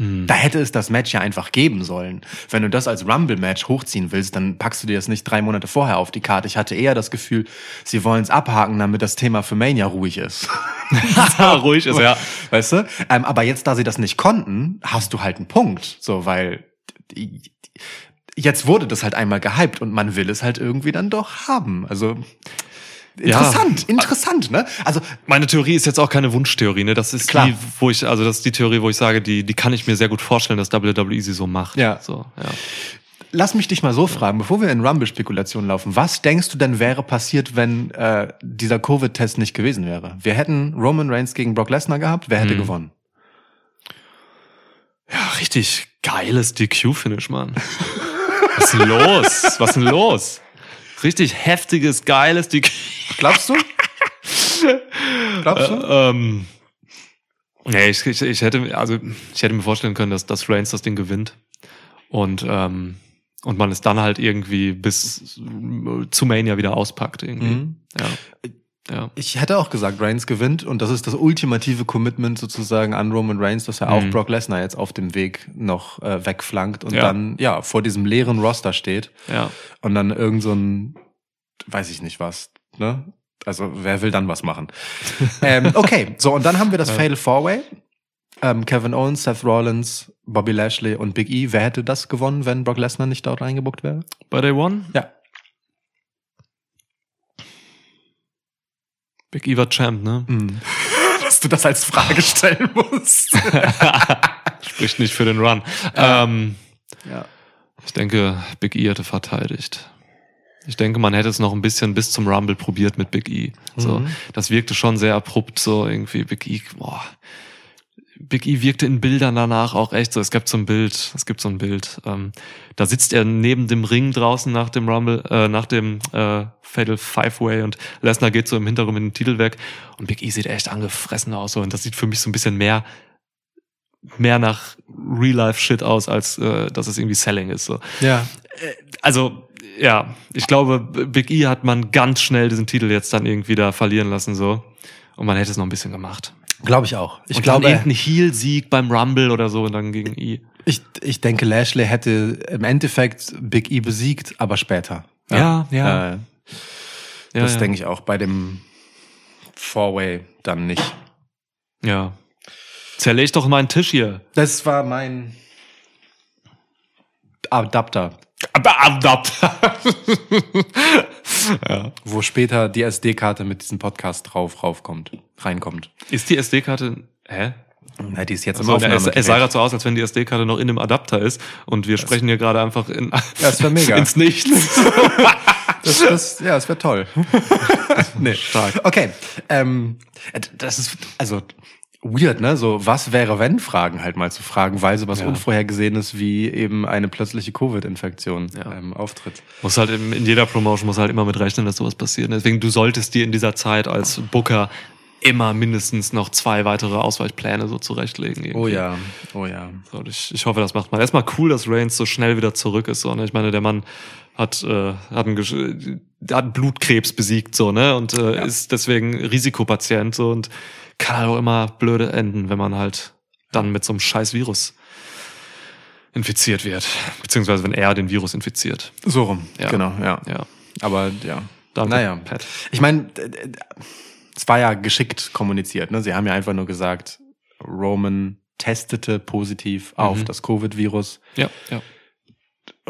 Hm. Da hätte es das Match ja einfach geben sollen. Wenn du das als Rumble-Match hochziehen willst, dann packst du dir das nicht drei Monate vorher auf die Karte. Ich hatte eher das Gefühl, sie wollen es abhaken, damit das Thema für Mania ruhig ist. Ruhig ist, ja. Weißt du? Ähm, aber jetzt, da sie das nicht konnten, hast du halt einen Punkt. So, weil jetzt wurde das halt einmal gehypt und man will es halt irgendwie dann doch haben. Also interessant, interessant, ne? Also Meine Theorie ist jetzt auch keine Wunschtheorie, ne? Das ist Klar. die, wo ich, also das ist die Theorie, wo ich sage, die, die kann ich mir sehr gut vorstellen, dass WWE sie so macht. Ja. So, ja. lass mich dich mal so fragen, bevor wir in Rumble-Spekulationen laufen, was denkst du denn wäre passiert, wenn äh, dieser Covid-Test nicht gewesen wäre? Wir hätten Roman Reigns gegen Brock Lesnar gehabt, wer hätte Hm. gewonnen? Ja, richtig geiles DQ-Finish, Mann. Was ist denn los? Was ist denn los? Richtig heftiges, geiles DQ. Glaubst du? Glaubst du? Äh, ähm, nee, ich, ich, ich hätte, also ich hätte mir vorstellen können, dass, dass Reigns das Ding gewinnt. Und, ähm, und man es dann halt irgendwie bis zu Mania wieder auspackt. Irgendwie. Mhm. Ja. Ja. Ich hätte auch gesagt, Reigns gewinnt und das ist das ultimative Commitment sozusagen an Roman Reigns, dass er auch Mhm. Brock Lesnar jetzt auf dem Weg noch äh, wegflankt und Ja. dann ja vor diesem leeren Roster steht Ja. und dann irgend so ein, weiß ich nicht was, ne? Also wer will dann was machen? ähm, okay, so und dann haben wir das Fatal Four Way. Ähm, Kevin Owens, Seth Rollins, Bobby Lashley und Big E. Wer hätte das gewonnen, wenn Brock Lesnar nicht dort reingebuckt wäre? Bei Day One? Ja. Big E war Champ, ne? Dass du das als Frage stellen musst. Spricht nicht für den Run. Ähm, ja. ich denke, Big E hätte verteidigt. Ich denke, man hätte es noch ein bisschen bis zum Rumble probiert mit Big E. So, Mhm. das wirkte schon sehr abrupt, so irgendwie Big E. Boah. Big E wirkte in Bildern danach auch echt so. Es gibt so ein Bild, es gibt so ein Bild. Ähm, da sitzt er neben dem Ring draußen nach dem Rumble, äh, nach dem äh, Fatal Five Way und Lesnar geht so im Hintergrund mit dem Titel weg und Big E sieht echt angefressen aus so und das sieht für mich so ein bisschen mehr mehr nach Real Life Shit aus als äh, dass es irgendwie Selling ist so Ja. also ja, ich glaube, Big E hat man ganz schnell diesen Titel jetzt dann irgendwie da verlieren lassen so und man hätte es noch ein bisschen gemacht. Glaube ich auch. Ich und glaube, dann irgendein Heel-Sieg beim Rumble oder so und dann gegen E. ich, ich denke, Lashley hätte im Endeffekt Big E besiegt, aber später. Ja, ja. Äh, Ja, das ja. denke ich auch bei dem Four-Way dann nicht. Ja. Zerleg doch meinen Tisch hier. Das war mein Adapter, ja. wo später die SD-Karte mit diesem Podcast drauf raufkommt, reinkommt. Ist die SD-Karte, hä? Na, die ist jetzt Also, im es, es sah gerade so aus, als wenn die SD-Karte noch in dem Adapter ist und wir sprechen hier gerade einfach in, das wär mega. ins Nichts. Das, das, ja, das wäre toll. nee. Stark. Okay. Ähm, das ist also weird, ne? So, was wäre, wenn Fragen halt mal zu fragen, weil sowas Ja. Unvorhergesehenes wie eben eine plötzliche Covid-Infektion Ja. ähm, auftritt. Muss halt in, in jeder Promotion muss halt immer mit rechnen, dass sowas passiert. Deswegen, du solltest dir in dieser Zeit als Booker immer mindestens noch zwei weitere Ausweichpläne so zurechtlegen. irgendwie. Oh ja, oh ja. So, ich, ich hoffe, das macht man. Erstmal cool, dass Reigns so schnell wieder zurück ist. So, ne? Ich meine, der Mann hat, äh, hat, einen, hat Blutkrebs besiegt so ne und äh, Ja. ist deswegen Risikopatient so und kann halt auch immer blöde enden, wenn man halt dann mit so einem scheiß Virus infiziert wird. Beziehungsweise wenn er den Virus infiziert. So rum, Ja. genau, ja. Ja. Aber ja. Danke, Naja. Pat. Ich meine, es war ja geschickt kommuniziert. Ne? Sie haben ja einfach nur gesagt, Roman testete positiv auf Mhm. das Covid-Virus. Ja, ja.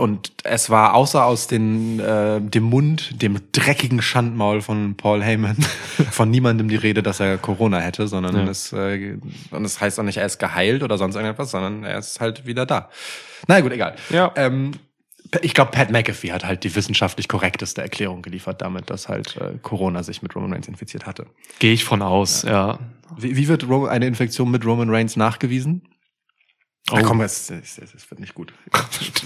Und es war außer aus den, äh, dem Mund, dem dreckigen Schandmaul von Paul Heyman, von niemandem die Rede, dass er Corona hätte, sondern Ja. es, äh, und es heißt auch nicht, er ist geheilt oder sonst irgendetwas, sondern er ist halt wieder da. Na gut, egal. Ja. Ähm, ich glaube, Pat McAfee hat halt die wissenschaftlich korrekteste Erklärung geliefert damit, dass halt äh, Corona sich mit Roman Reigns infiziert hatte. Gehe ich von aus, ja. Wie, wie wird Ro eine Infektion mit Roman Reigns nachgewiesen? Oh. Ach komm, es, es, es, wird nicht gut.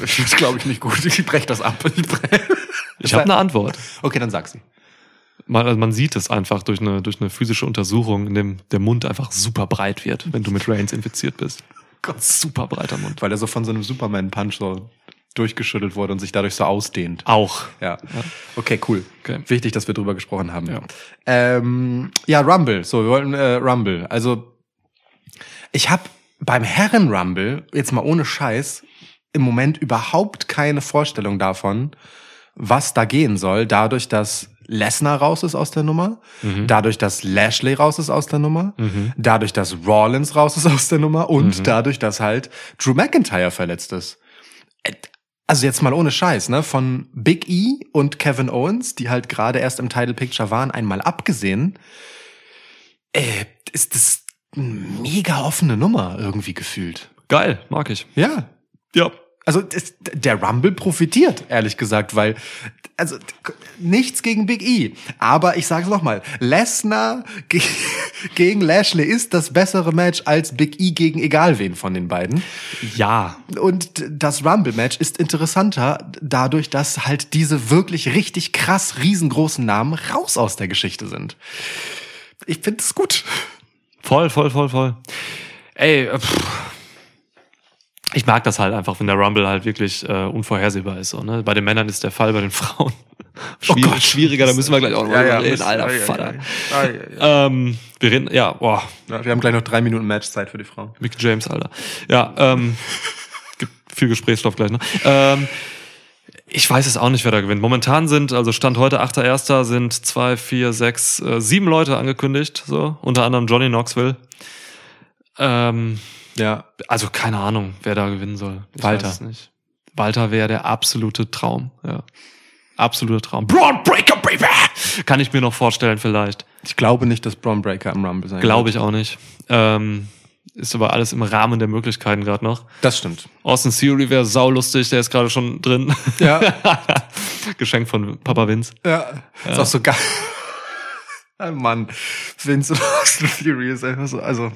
Das glaube ich nicht gut. Ich brech das ab. Ich. Ich habe eine Antwort. Okay, dann sag sie. Man, also man sieht es einfach durch eine, durch eine physische Untersuchung, in dem der Mund einfach super breit wird, wenn du mit Reigns infiziert bist. Gott, super breiter Mund. Weil er so von so einem Superman-Punch so durchgeschüttelt wurde und sich dadurch so ausdehnt. Auch. Ja. Okay, cool. Okay. Wichtig, dass wir drüber gesprochen haben. Ja. Ähm, ja, Rumble. So, wir wollten äh, Rumble. Also, ich habe beim Herren Rumble, jetzt mal ohne Scheiß, im Moment überhaupt keine Vorstellung davon, was da gehen soll, dadurch, dass Lesnar raus ist aus der Nummer, Mhm. dadurch, dass Lashley raus ist aus der Nummer, Mhm. dadurch, dass Rollins raus ist aus der Nummer und dadurch, dass halt Drew McIntyre verletzt ist. Also jetzt mal ohne Scheiß, ne? Von Big E und Kevin Owens, die halt gerade erst im Title Picture waren, einmal abgesehen, äh, ist das mega offene Nummer irgendwie gefühlt. Geil, mag ich. Ja. Ja. Also das, der Rumble profitiert, ehrlich gesagt, weil also nichts gegen Big E, aber ich sage es nochmal, Lesnar ge gegen Lashley ist das bessere Match als Big E gegen egal wen von den beiden. Ja. Und das Rumble-Match ist interessanter dadurch, dass halt diese wirklich richtig krass riesengroßen Namen raus aus der Geschichte sind. Ich finde es gut. Voll, voll, voll, voll. Ey, äh, pff. Ich mag das halt einfach, wenn der Rumble halt wirklich äh, unvorhersehbar ist. So, ne? Bei den Männern ist der Fall, bei den Frauen schwierig, schwieriger. Da müssen wir gleich auch noch Ja, ja, reden, alter ja, Vater. ja, ja. Ähm, wir reden, ja, boah, wir haben gleich noch drei Minuten Matchzeit für die Frauen. Mick James, Alter. Ja, ähm, gibt viel Gesprächsstoff gleich noch. Ähm, ich weiß es auch nicht, wer da gewinnt. Momentan sind, also Stand heute 8.1. sind zwei, vier, sechs, äh, sieben Leute angekündigt, so, unter anderem Johnny Knoxville. Ähm, Ja, also keine Ahnung, wer da gewinnen soll. Ich Walter. weiß nicht. Walter wäre der absolute Traum, ja. Absoluter Traum. Braun Breaker, Baby! Kann ich mir noch vorstellen, vielleicht. ich glaube nicht, dass Braun Breaker im Rumble sein Glaube wird. ich auch nicht. Ähm, ist aber alles im Rahmen der Möglichkeiten gerade noch. Das stimmt. Austin Theory wäre saulustig, der ist gerade schon drin. Ja. Geschenk von Papa Vince. Ja. Ist auch so geil. Oh Mann, Vince und Austin Theory ist einfach so, also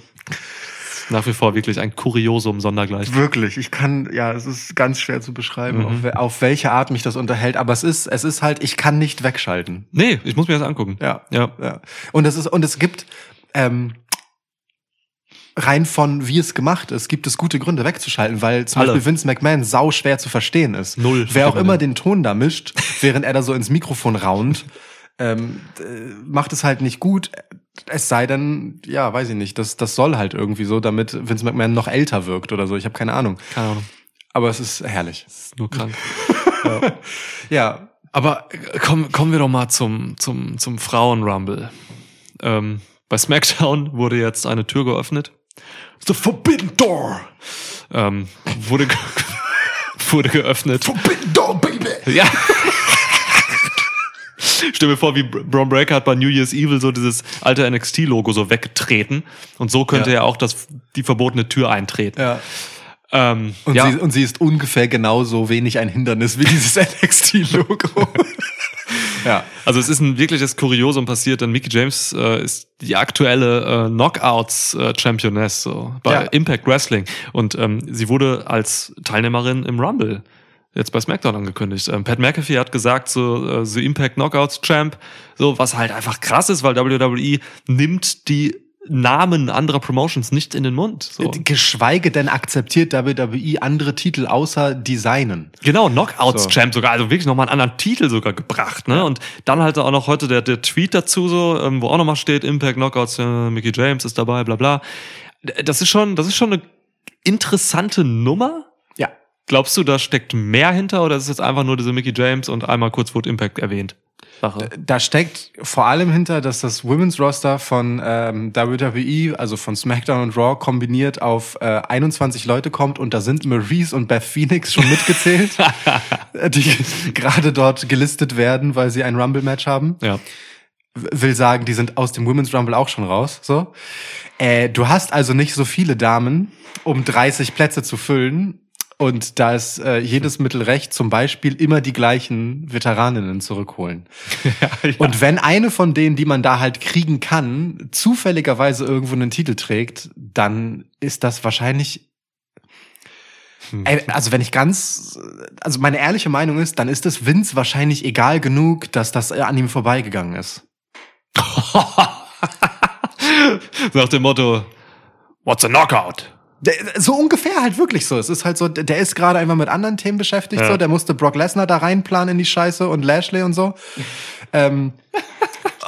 Nach wie vor wirklich ein Kuriosum sondergleich. wirklich, ich kann, ja, es ist ganz schwer zu beschreiben, Mhm. auf, auf welche Art mich das unterhält, aber es ist, es ist halt, ich kann nicht wegschalten. Nee, ich muss mir das angucken. Ja. Ja. Ja. Und es ist, und es gibt, ähm, rein von wie es gemacht ist, gibt es gute Gründe wegzuschalten, weil zum Alle. Beispiel Vince McMahon sau schwer zu verstehen ist. Null Wer auch immer den Ton da mischt, während er da so ins Mikrofon raunt, ähm, macht es halt nicht gut. Es sei denn, ja, weiß ich nicht, das, das soll halt irgendwie so, damit Vince McMahon noch älter wirkt oder so. Ich habe keine Ahnung. Keine Ahnung. Aber es ist herrlich. Ist nur krank. Ja, Aber äh, kommen, kommen wir doch mal zum, zum, zum Frauen-Rumble. Ähm, bei SmackDown wurde jetzt eine Tür geöffnet. The Forbidden Door. Ähm, wurde, ge wurde geöffnet. Forbidden Door, Baby! Ja. Stell mir vor, wie Br- Braun Breaker hat bei New Year's Evil so dieses alte NXT-Logo so weggetreten. Und so könnte Ja. er auch das, die verbotene Tür eintreten. Ja. Ähm, Und, ja. sie, und sie ist ungefähr genauso wenig ein Hindernis wie dieses NXT-Logo. Ja. Also es ist ein wirkliches Kuriosum passiert, denn Mickey James äh, ist die aktuelle äh, Knockouts-Championess so, bei Ja. Impact Wrestling. Und ähm, sie wurde als Teilnehmerin im Rumble jetzt bei SmackDown angekündigt. Ähm, Pat McAfee hat gesagt, so äh, The Impact Knockouts Champ, so was halt einfach krass ist, weil WWE nimmt die Namen anderer Promotions nicht in den Mund. So. Geschweige denn akzeptiert WWE andere Titel außer Designen. Genau, Knockouts So. Champ sogar, also wirklich nochmal einen anderen Titel sogar gebracht, ne? Und dann halt auch noch heute der, der Tweet dazu so, ähm, wo auch nochmal steht, Impact Knockouts, äh, Mickey James ist dabei, bla bla. Das ist schon, das ist schon eine interessante Nummer. Ja. Glaubst du, da steckt mehr hinter oder ist es jetzt einfach nur diese Mickey James und einmal kurz wurde Impact erwähnt? Sache. Da steckt vor allem hinter, dass das Women's Roster von ähm, WWE, also von SmackDown und Raw kombiniert auf äh, 21 Leute kommt und da sind Maurice und Beth Phoenix schon mitgezählt, die gerade dort gelistet werden, weil sie ein Rumble-Match haben. Ja. will sagen, die sind aus dem Women's Rumble auch schon raus. So, äh, du hast also nicht so viele Damen, um 30 Plätze zu füllen. Und da ist äh, jedes Mittel recht, zum Beispiel immer die gleichen Veteraninnen zurückholen. Und wenn eine von denen, die man da halt kriegen kann, zufälligerweise irgendwo einen Titel trägt, dann ist das wahrscheinlich. Ey, Also wenn ich ganz, also meine ehrliche Meinung ist, dann ist es Vince wahrscheinlich egal genug, dass das an ihm vorbeigegangen ist. Nach dem Motto, what's a Knockout? So ungefähr halt wirklich so. Es ist halt so, der ist gerade einfach mit anderen Themen beschäftigt. Ja. So, der musste Brock Lesnar da reinplanen in die Scheiße und Lashley und so. ähm,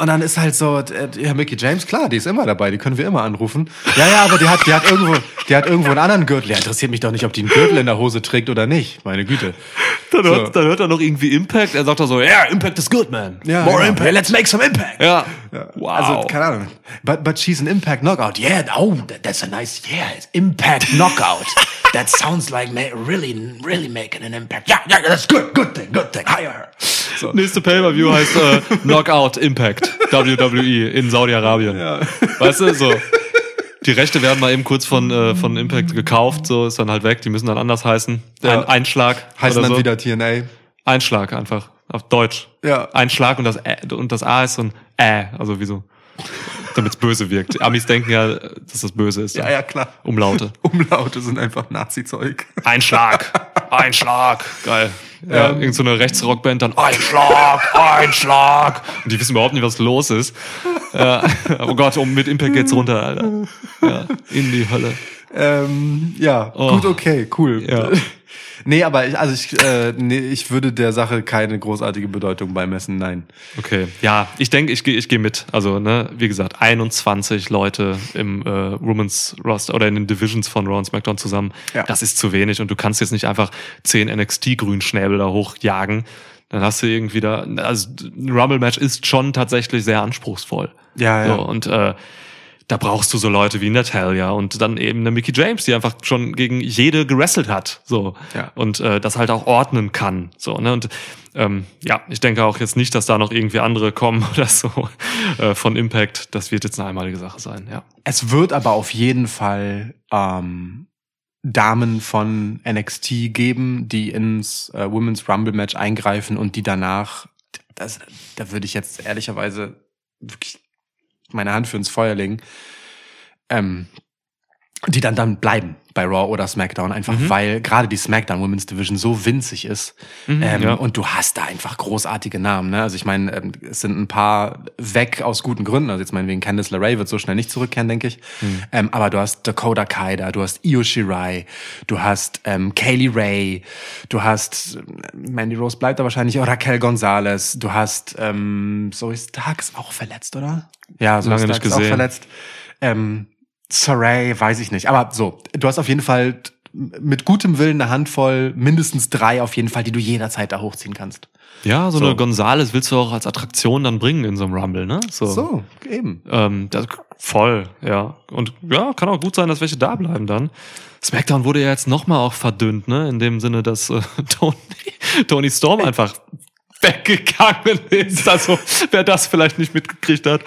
und dann ist halt so, äh, ja, Mickey James, klar, die ist immer dabei, die können wir immer anrufen. Ja, ja, aber die hat, die hat irgendwo, die hat irgendwo einen anderen Gürtel. Ja, interessiert mich doch nicht, ob die einen Gürtel in der Hose trägt oder nicht. Meine Güte. Dann, So. hört, dann hört er noch irgendwie Impact. Er sagt da so, yeah, Impact is good, man. Ja, More ja. Impact. Yeah, let's make some impact. Ja. Wow. Also, keine Ahnung. But, but she's an impact knockout. Yeah, oh, that, that's a nice, yeah, impact knockout. that sounds like ma really, really making an impact. Yeah, yeah, that's good, good thing, good thing. Hire her. So. Nächste Pay-Per-View heißt äh, Knockout Impact WWE in Saudi-Arabien. Weißt du, so. Die Rechte werden mal eben kurz von, äh, von Impact gekauft, so ist dann halt weg, die müssen dann anders heißen. Ja. Ein Einschlag. Heißen oder dann so. wieder TNA. Einschlag einfach. Auf Deutsch. Ja. Einschlag und das Ä, und das A ist so ein Ä, also wie so. Damit's böse wirkt. Amis denken ja, dass das böse ist. Ja, ja, klar. Umlaute. Umlaute sind einfach Nazi-Zeug. Einschlag. Einschlag. Geil. Ja, irgend so eine Rechtsrockband dann Einschlag, Einschlag. Und die wissen überhaupt nicht, was los ist. Ja. Oh Gott, um mit Impact geht's runter, Alter. Ja, in die Hölle. ähm, ja, Oh. gut, okay, cool. Ja. Nee, aber ich, also ich, äh, nee, ich würde der Sache keine großartige Bedeutung beimessen, nein. Okay, ja, ich denke, ich gehe ich geh mit. Also, ne, wie gesagt, 21 Leute im äh, Women's Roster oder in den Divisions von Raw und SmackDown zusammen. Ja. Das ist zu wenig und du kannst jetzt nicht einfach 10 NXT-Grünschnäbel da hochjagen. Dann hast du irgendwie da, also ein Rumble-Match ist schon tatsächlich sehr anspruchsvoll. Ja, ja. So, und äh, da brauchst du so Leute wie Natalia und dann eben eine Mickey James, die einfach schon gegen jede gewrestelt hat, so Ja. und äh, das halt auch ordnen kann, so ne und ähm, ja, ich denke auch jetzt nicht, dass da noch irgendwie andere kommen oder so äh, von Impact. Das wird jetzt eine einmalige Sache sein, ja. Es wird aber auf jeden Fall ähm, Damen von NXT geben, die ins äh, Women's Rumble Match eingreifen und die danach, das, da würde ich jetzt ehrlicherweise wirklich meine Hand für ins Feuer legen, ähm, die dann dann bleiben bei Raw oder SmackDown, einfach weil gerade die SmackDown Women's Division so winzig ist. Mhm, ähm, ja. Und du hast da einfach großartige Namen. Ne? Also ich meine, ähm, es sind ein paar weg aus guten Gründen. Also jetzt meine wegen Candice LeRae wird so schnell nicht zurückkehren, denke ich. Mhm. Ähm, aber du hast Dakota Kai da, du hast Io Shirai, du hast ähm, Kaylee Ray, du hast äh, Mandy Rose bleibt da wahrscheinlich, oh, Raquel Gonzalez, du hast ähm, Zoe Starks auch verletzt, oder? Ja, Zoe Lange nicht Starks ist auch verletzt. Ähm, Saray, weiß ich nicht. Aber so, du hast auf jeden Fall mit gutem Willen eine Handvoll, mindestens drei auf jeden Fall, die du jederzeit da hochziehen kannst. Ja, so, So. eine Gonzales willst du auch als Attraktion dann bringen in so einem Rumble, ne? So. So, eben. Ähm, das, voll, ja. Und ja, kann auch gut sein, dass welche da bleiben dann. SmackDown wurde ja jetzt nochmal auch verdünnt, ne? In dem Sinne, dass äh, Tony, Tony Storm einfach weggegangen ist. Also, wer das vielleicht nicht mitgekriegt hat.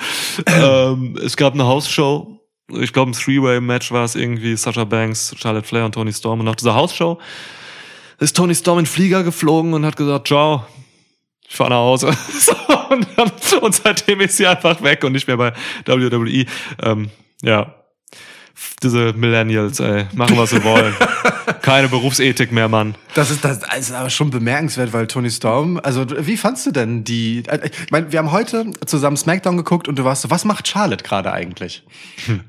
ähm, es gab eine Hausshow. Ich glaube, ein Three-Way-Match war es irgendwie. Sasha Banks, Charlotte Flair und Tony Storm. Und nach dieser Hausshow ist Tony Storm in den Flieger geflogen und hat gesagt, ciao, ich fahr nach Hause. so, und, und seitdem ist sie einfach weg und nicht mehr bei WWE. Ähm, ja. Diese Millennials, ey, machen was sie wollen. Keine Berufsethik mehr, Mann. Das ist, das ist aber schon bemerkenswert, weil Tony Storm, also wie fandst du denn die, äh, ich meine, wir haben heute zusammen Smackdown geguckt und du warst so, was macht Charlotte gerade eigentlich?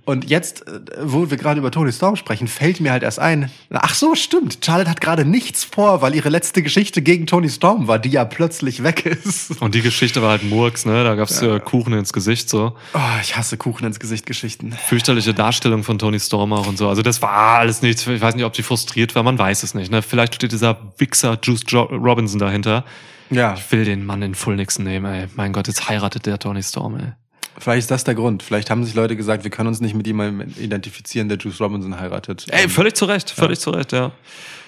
Und jetzt, äh, wo wir gerade über Tony Storm sprechen, fällt mir halt erst ein, ach so, stimmt, Charlotte hat gerade nichts vor, weil ihre letzte Geschichte gegen Tony Storm war, die ja plötzlich weg ist. Und die Geschichte war halt Murks, ne? Da gab's äh, Kuchen ins Gesicht, so. Oh, ich hasse Kuchen ins Gesicht Geschichten. Fürchterliche Darstellung von Tony Storm auch und so. Also das war alles nichts. Ich weiß nicht, ob sie frustriert war, man weiß es nicht. Ne? Vielleicht steht dieser Wichser Juice Robinson dahinter. Ja, Ich will den Mann in Full Nixon nehmen, ey. Mein Gott, jetzt heiratet der Tony Storm, ey. vielleicht ist das der Grund. Vielleicht haben sich Leute gesagt, wir können uns nicht mit jemandem identifizieren, der Juice Robinson heiratet. Ey, Ähm, völlig zu Recht, völlig zu Recht, ja.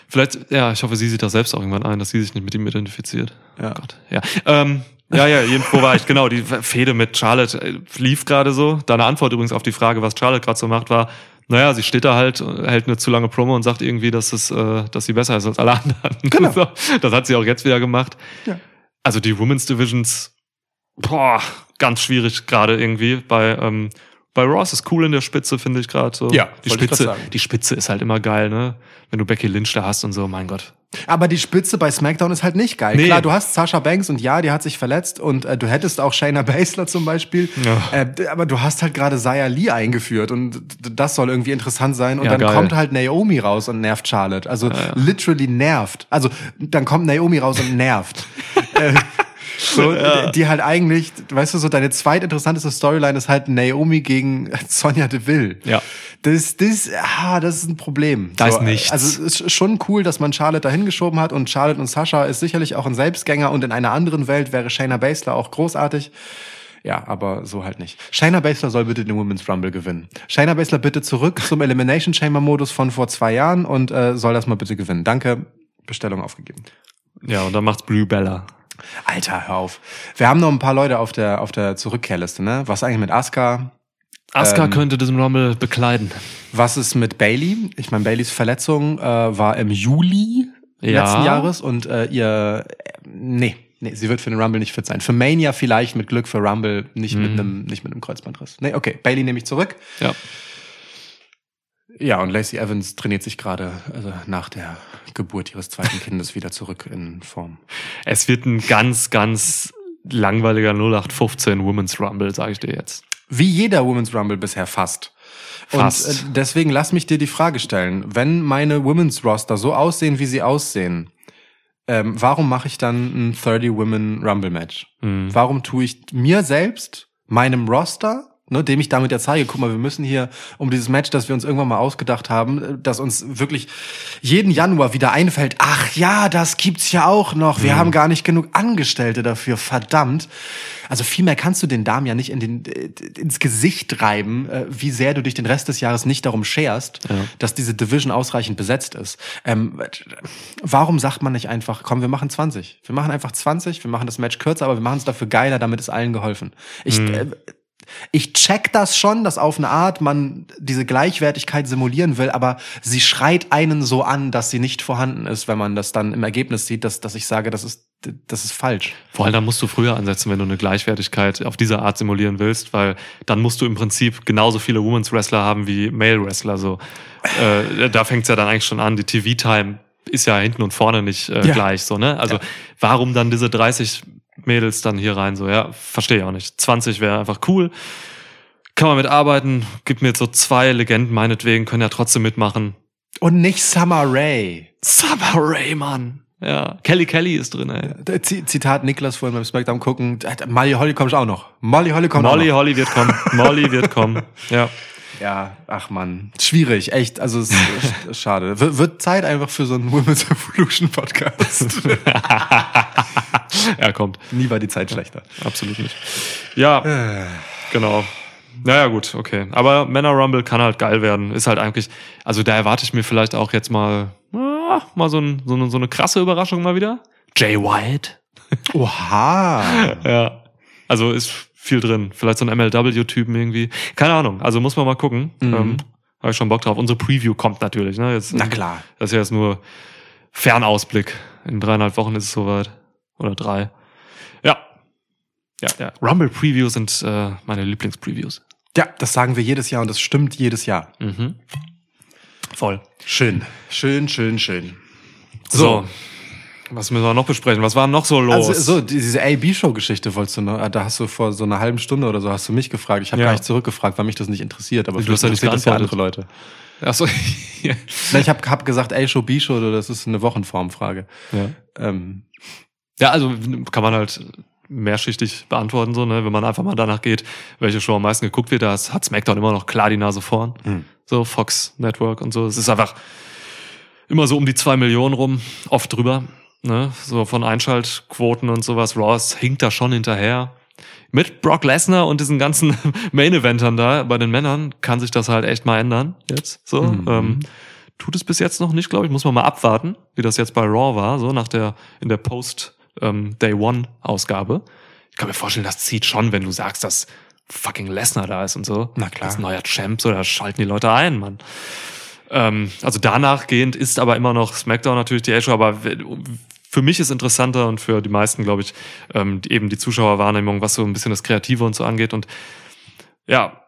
Vielleicht, ja, ich hoffe, sie sieht das selbst auch irgendwann ein, dass sie sich nicht mit ihm identifiziert. Ja. Oh Gott, ja. Ähm, ja, ja, wo war ich? Genau, die Fehde mit Charlotte äh, lief gerade so. Deine Antwort übrigens auf die Frage, was Charlotte gerade so macht, war, naja, sie steht da halt, hält eine zu lange Promo und sagt irgendwie, dass es, äh, dass sie besser ist als alle anderen. Genau. So, das hat sie auch jetzt wieder gemacht. Ja. Also die Women's Divisions, boah, ganz schwierig gerade irgendwie. Bei, ähm, bei Ross ist cool in der Spitze, finde ich gerade so. Ja, die Spitze, die Spitze ist halt immer geil, ne? Wenn du Becky Lynch da hast und so, mein Gott. Aber die Spitze bei SmackDown ist halt nicht geil. Nee. Klar, du hast Sasha Banks und ja, die hat sich verletzt und äh, du hättest auch Shayna Baszler zum Beispiel. Ja. Äh, aber du hast halt gerade Saya Lee eingeführt und das soll irgendwie interessant sein. Und Ja, dann geil. kommt halt Naomi raus und nervt Charlotte. Also literally nervt. Also dann kommt Naomi raus und nervt. äh, so, die- die halt eigentlich, weißt du, so deine zweitinteressanteste Storyline ist halt Naomi gegen Sonja Deville. Ja. Das, das, ah, das ist ein Problem. Da so, ist nichts. Also es ist schon cool, dass man Charlotte dahin geschoben hat und Charlotte und Sascha ist sicherlich auch ein Selbstgänger und in einer anderen Welt wäre Shayna Baszler auch großartig. Ja, aber so halt nicht. Shayna Baszler soll bitte den Women's Rumble gewinnen. Shayna Baszler bitte zurück zum Elimination Chamber Modus von vor zwei Jahren und äh, soll das mal bitte gewinnen. Danke. Bestellung aufgegeben. Ja, und dann macht's Blue Bella. Alter, hör auf. Wir haben noch ein paar Leute auf der auf der Zurückkehrliste, ne? Was eigentlich mit Asuka? Asuka Ähm, könnte diesen Rumble bekleiden. Was ist mit Bailey? Ich meine, Baileys Verletzung äh, war im Juli Ja. letzten Jahres und äh, ihr äh, nee, nee, sie wird für den Rumble nicht fit sein. Für Mania vielleicht mit Glück für Rumble nicht Mhm. mit einem nicht mit einem Kreuzbandriss. Nee, okay, Bailey nehme ich zurück. Ja. Ja, und Lacey Evans trainiert sich gerade also nach der Geburt ihres zweiten Kindes wieder zurück in Form. Es wird ein ganz, ganz langweiliger 0815 Women's Rumble, sage ich dir jetzt. Wie jeder Women's Rumble bisher fast. Fast. Und äh, deswegen lass mich dir die Frage stellen. Wenn meine Women's Roster so aussehen, wie sie aussehen, ähm, warum mache ich dann ein 30 Women Rumble Match? Mhm. Warum tue ich mir selbst, meinem Roster, ne, dem ich damit ja zeige, guck mal, wir müssen hier um dieses Match, das wir uns irgendwann mal ausgedacht haben, äh, das uns wirklich jeden Januar wieder einfällt, ach ja, das gibt's ja auch noch. Wir haben gar nicht genug Angestellte dafür, verdammt. Also viel mehr kannst du den Damen ja nicht in den, äh, ins Gesicht reiben, äh, wie sehr du dich den Rest des Jahres nicht darum scherst, dass diese Division ausreichend besetzt ist. Ähm, warum sagt man nicht einfach, komm, wir machen 20. Wir machen einfach 20, wir machen das Match kürzer, aber wir machen es dafür geiler, damit ist allen geholfen. Ich, äh, ich check das schon, dass auf eine Art man diese Gleichwertigkeit simulieren will, aber sie schreit einen so an, dass sie nicht vorhanden ist, wenn man das dann im Ergebnis sieht, dass, dass ich sage, das ist, das ist falsch. Vor allem, da musst du früher ansetzen, wenn du eine Gleichwertigkeit auf diese Art simulieren willst, weil dann musst du im Prinzip genauso viele Women's Wrestler haben wie Male Wrestler. So, äh, da fängt's ja dann eigentlich schon an. Die TV-Time ist ja hinten und vorne nicht äh, Ja. gleich. So, ne? Also warum dann diese 30 Mädels dann hier rein? So, ja, verstehe ich auch nicht. 20 wäre einfach cool. Kann man mitarbeiten. Gibt mir jetzt so zwei Legenden meinetwegen, können ja trotzdem mitmachen. Und nicht Summer Ray. Summer Rae, Mann. Ja, Kelly Kelly ist drin, ey. Z Zitat Niklas vorhin beim Smackdown gucken. Molly Holly kommt auch noch. Molly Holly kommt Molly auch noch. Holly wird kommen. Molly wird kommen. Ja. Ja, ach man. Schwierig, echt. Also es ist schade. W wird Zeit einfach für so einen Women's Evolution Podcast. Er kommt. Nie war die Zeit schlechter. Absolut nicht. Ja, genau. Naja, gut, okay. Aber Männer Rumble kann halt geil werden. Ist halt eigentlich, also da erwarte ich mir vielleicht auch jetzt mal, ah, mal so, ein, so, eine, so eine krasse Überraschung mal wieder. Jay White. Oha. Ja. Also ist viel drin. Vielleicht so ein MLW-Typen irgendwie. Keine Ahnung. Also muss man mal gucken. Ähm, Habe ich schon Bock drauf. Unsere Preview kommt natürlich. Ne? Jetzt, Na klar. Das ist ja jetzt nur Fernausblick. In dreieinhalb Wochen ist es soweit. Oder drei. Ja. Ja, ja. Rumble-Previews sind äh, meine Lieblings-Previews. Ja, das sagen wir jedes Jahr und das stimmt jedes Jahr. Mhm. Voll. Schön. Schön, schön, schön. So. Was müssen wir noch besprechen? Was war noch so los? Also so diese AB-Show-Geschichte wolltest du noch, da hast du vor so einer halben Stunde oder so hast du mich gefragt. Ich habe Ja. gar nicht zurückgefragt, weil mich das nicht interessiert, aber Du hast ja nicht das ja andere Leute. Ach so. Na, Ich habe hab gesagt A-Show, B-Show, das ist eine Wochenformfrage. ja. Ähm, ja, also kann man halt mehrschichtig beantworten, so, ne? wenn man einfach mal danach geht, welche Show am meisten geguckt wird, da hat SmackDown immer noch klar die Nase vorn. So, Fox Network und so. Es ist einfach immer so um die zwei Millionen rum, oft drüber. Ne? So von Einschaltquoten und sowas. Ross hinkt da schon hinterher. Mit Brock Lesnar und diesen ganzen Main-Eventern da bei den Männern kann sich das halt echt mal ändern. Jetzt so. Ähm, tut es bis jetzt noch nicht, glaube ich. Muss man mal abwarten, wie das jetzt bei Raw war, so nach der in der Post ähm, Day One Ausgabe. Ich kann mir vorstellen, das zieht schon, wenn du sagst, dass fucking Lesnar da ist und so. Na klar. Das neuer Champ, so da schalten die Leute ein, Mann. Ähm, also danach gehend ist aber immer noch SmackDown natürlich die A-Show, aber für mich ist interessanter und für die meisten, glaube ich, ähm, eben die Zuschauerwahrnehmung, was so ein bisschen das Kreative und so angeht. Und ja,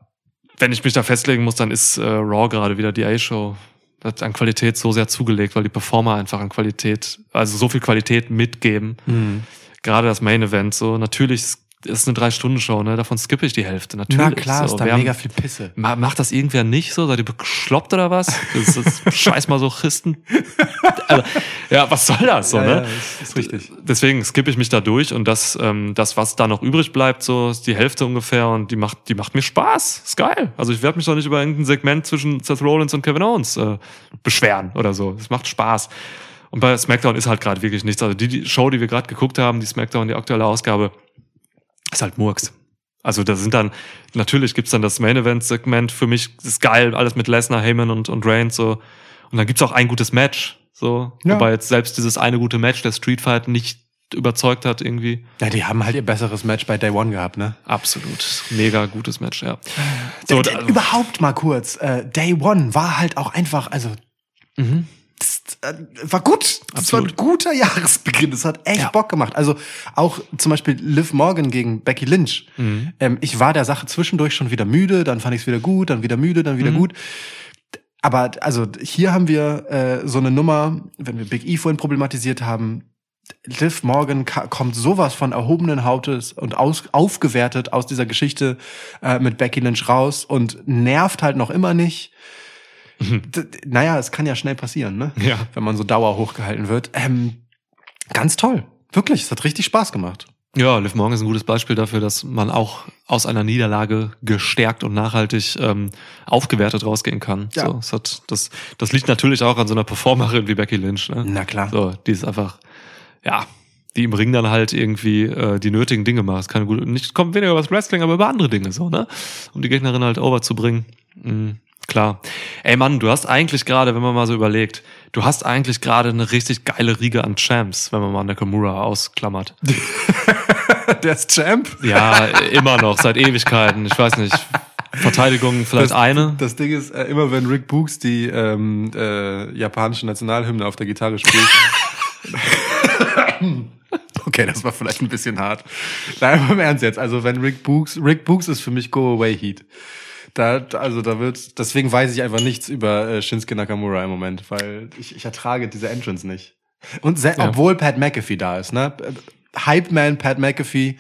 wenn ich mich da festlegen muss, dann ist äh, Raw gerade wieder die A-Show. Hat an Qualität so sehr zugelegt, weil die Performer einfach an Qualität, also so viel Qualität mitgeben. Gerade das Main Event, so natürlich ist ist eine Drei-Stunden-Show, ne? Davon skippe ich die Hälfte. Natürlich. na klar, so. ist da Wir haben- mega viel Pisse. Ma- Macht das irgendwer nicht so? Seid ihr bekloppt oder was? Das ist scheiß Masochisten. also, ja, was soll das so, Ja, ne? ja, ist, ist richtig. Deswegen skippe ich mich da durch und das, ähm, das, was da noch übrig bleibt, so ist die Hälfte ungefähr und die macht, die macht mir Spaß. Ist geil. Also ich werde mich doch nicht über irgendein Segment zwischen Seth Rollins und Kevin Owens äh, beschweren oder so. Es macht Spaß. Und bei SmackDown ist halt gerade wirklich nichts. Also die, die Show, die wir gerade geguckt haben, die SmackDown, die aktuelle Ausgabe, ist halt Murks. Also da sind dann, natürlich gibt's dann das Main-Event-Segment, für mich ist geil, alles mit Lesnar, Heyman und, und Reigns so. Und dann gibt's auch ein gutes Match, so. Ja. Wobei jetzt selbst dieses eine gute Match, der Street Fight, nicht überzeugt hat irgendwie. Ja, die haben halt ihr besseres Match bei Day One gehabt, ne? Absolut. Mega gutes Match, ja. So, D- überhaupt mal kurz. Äh, Day One war halt auch einfach, also mhm. Das, äh, war gut. Das war ein Absolut. guter Jahresbeginn. Das hat echt Ja. Bock gemacht. Also auch zum Beispiel Liv Morgan gegen Becky Lynch. Mhm. Ähm, ich war der Sache zwischendurch schon wieder müde, dann fand ich es wieder gut, dann wieder müde, dann Mhm. wieder gut. Aber also hier haben wir äh, so eine Nummer, wenn wir Big E vorhin problematisiert haben, Liv Morgan kommt sowas von erhobenen Hautes und aus, aufgewertet aus dieser Geschichte äh, mit Becky Lynch raus und nervt halt noch immer nicht. Naja, es kann ja schnell passieren, ne? Ja. Wenn man so Dauer hochgehalten wird. Ähm, ganz toll. Wirklich, es hat richtig Spaß gemacht. Ja, Liv Morgan ist ein gutes Beispiel dafür, dass man auch aus einer Niederlage gestärkt und nachhaltig ähm, aufgewertet rausgehen kann. Ja. So, es hat, das, das liegt natürlich auch an so einer Performerin wie Becky Lynch. Ne? Na klar. So, die ist einfach, ja, die im Ring dann halt irgendwie äh, die nötigen Dinge macht. Es Keine gute, nicht kommt weniger über das Wrestling, aber über andere Dinge so, ne? Um die Gegnerin halt overzubringen. Mhm, klar. Ey Mann, du hast eigentlich gerade, wenn man mal so überlegt, du hast eigentlich gerade eine richtig geile Riege an Champs, wenn man mal Nakamura ausklammert. Der ist Champ. Ja, immer noch, seit Ewigkeiten. Ich weiß nicht. Verteidigung vielleicht das, eine. Das Ding ist, äh, immer wenn Rick Books die ähm, äh, japanische Nationalhymne auf der Gitarre spielt. okay, das war vielleicht ein bisschen hart. Nein, aber im Ernst jetzt. Also wenn Rick Books, Rick Books ist für mich Go Away Heat. Da, also da wird, deswegen weiß ich einfach nichts über äh, Shinsuke Nakamura im Moment, weil ich, ich ertrage diese Entrance nicht. Und Ja. obwohl Pat McAfee da ist, ne? Hype Man Pat McAfee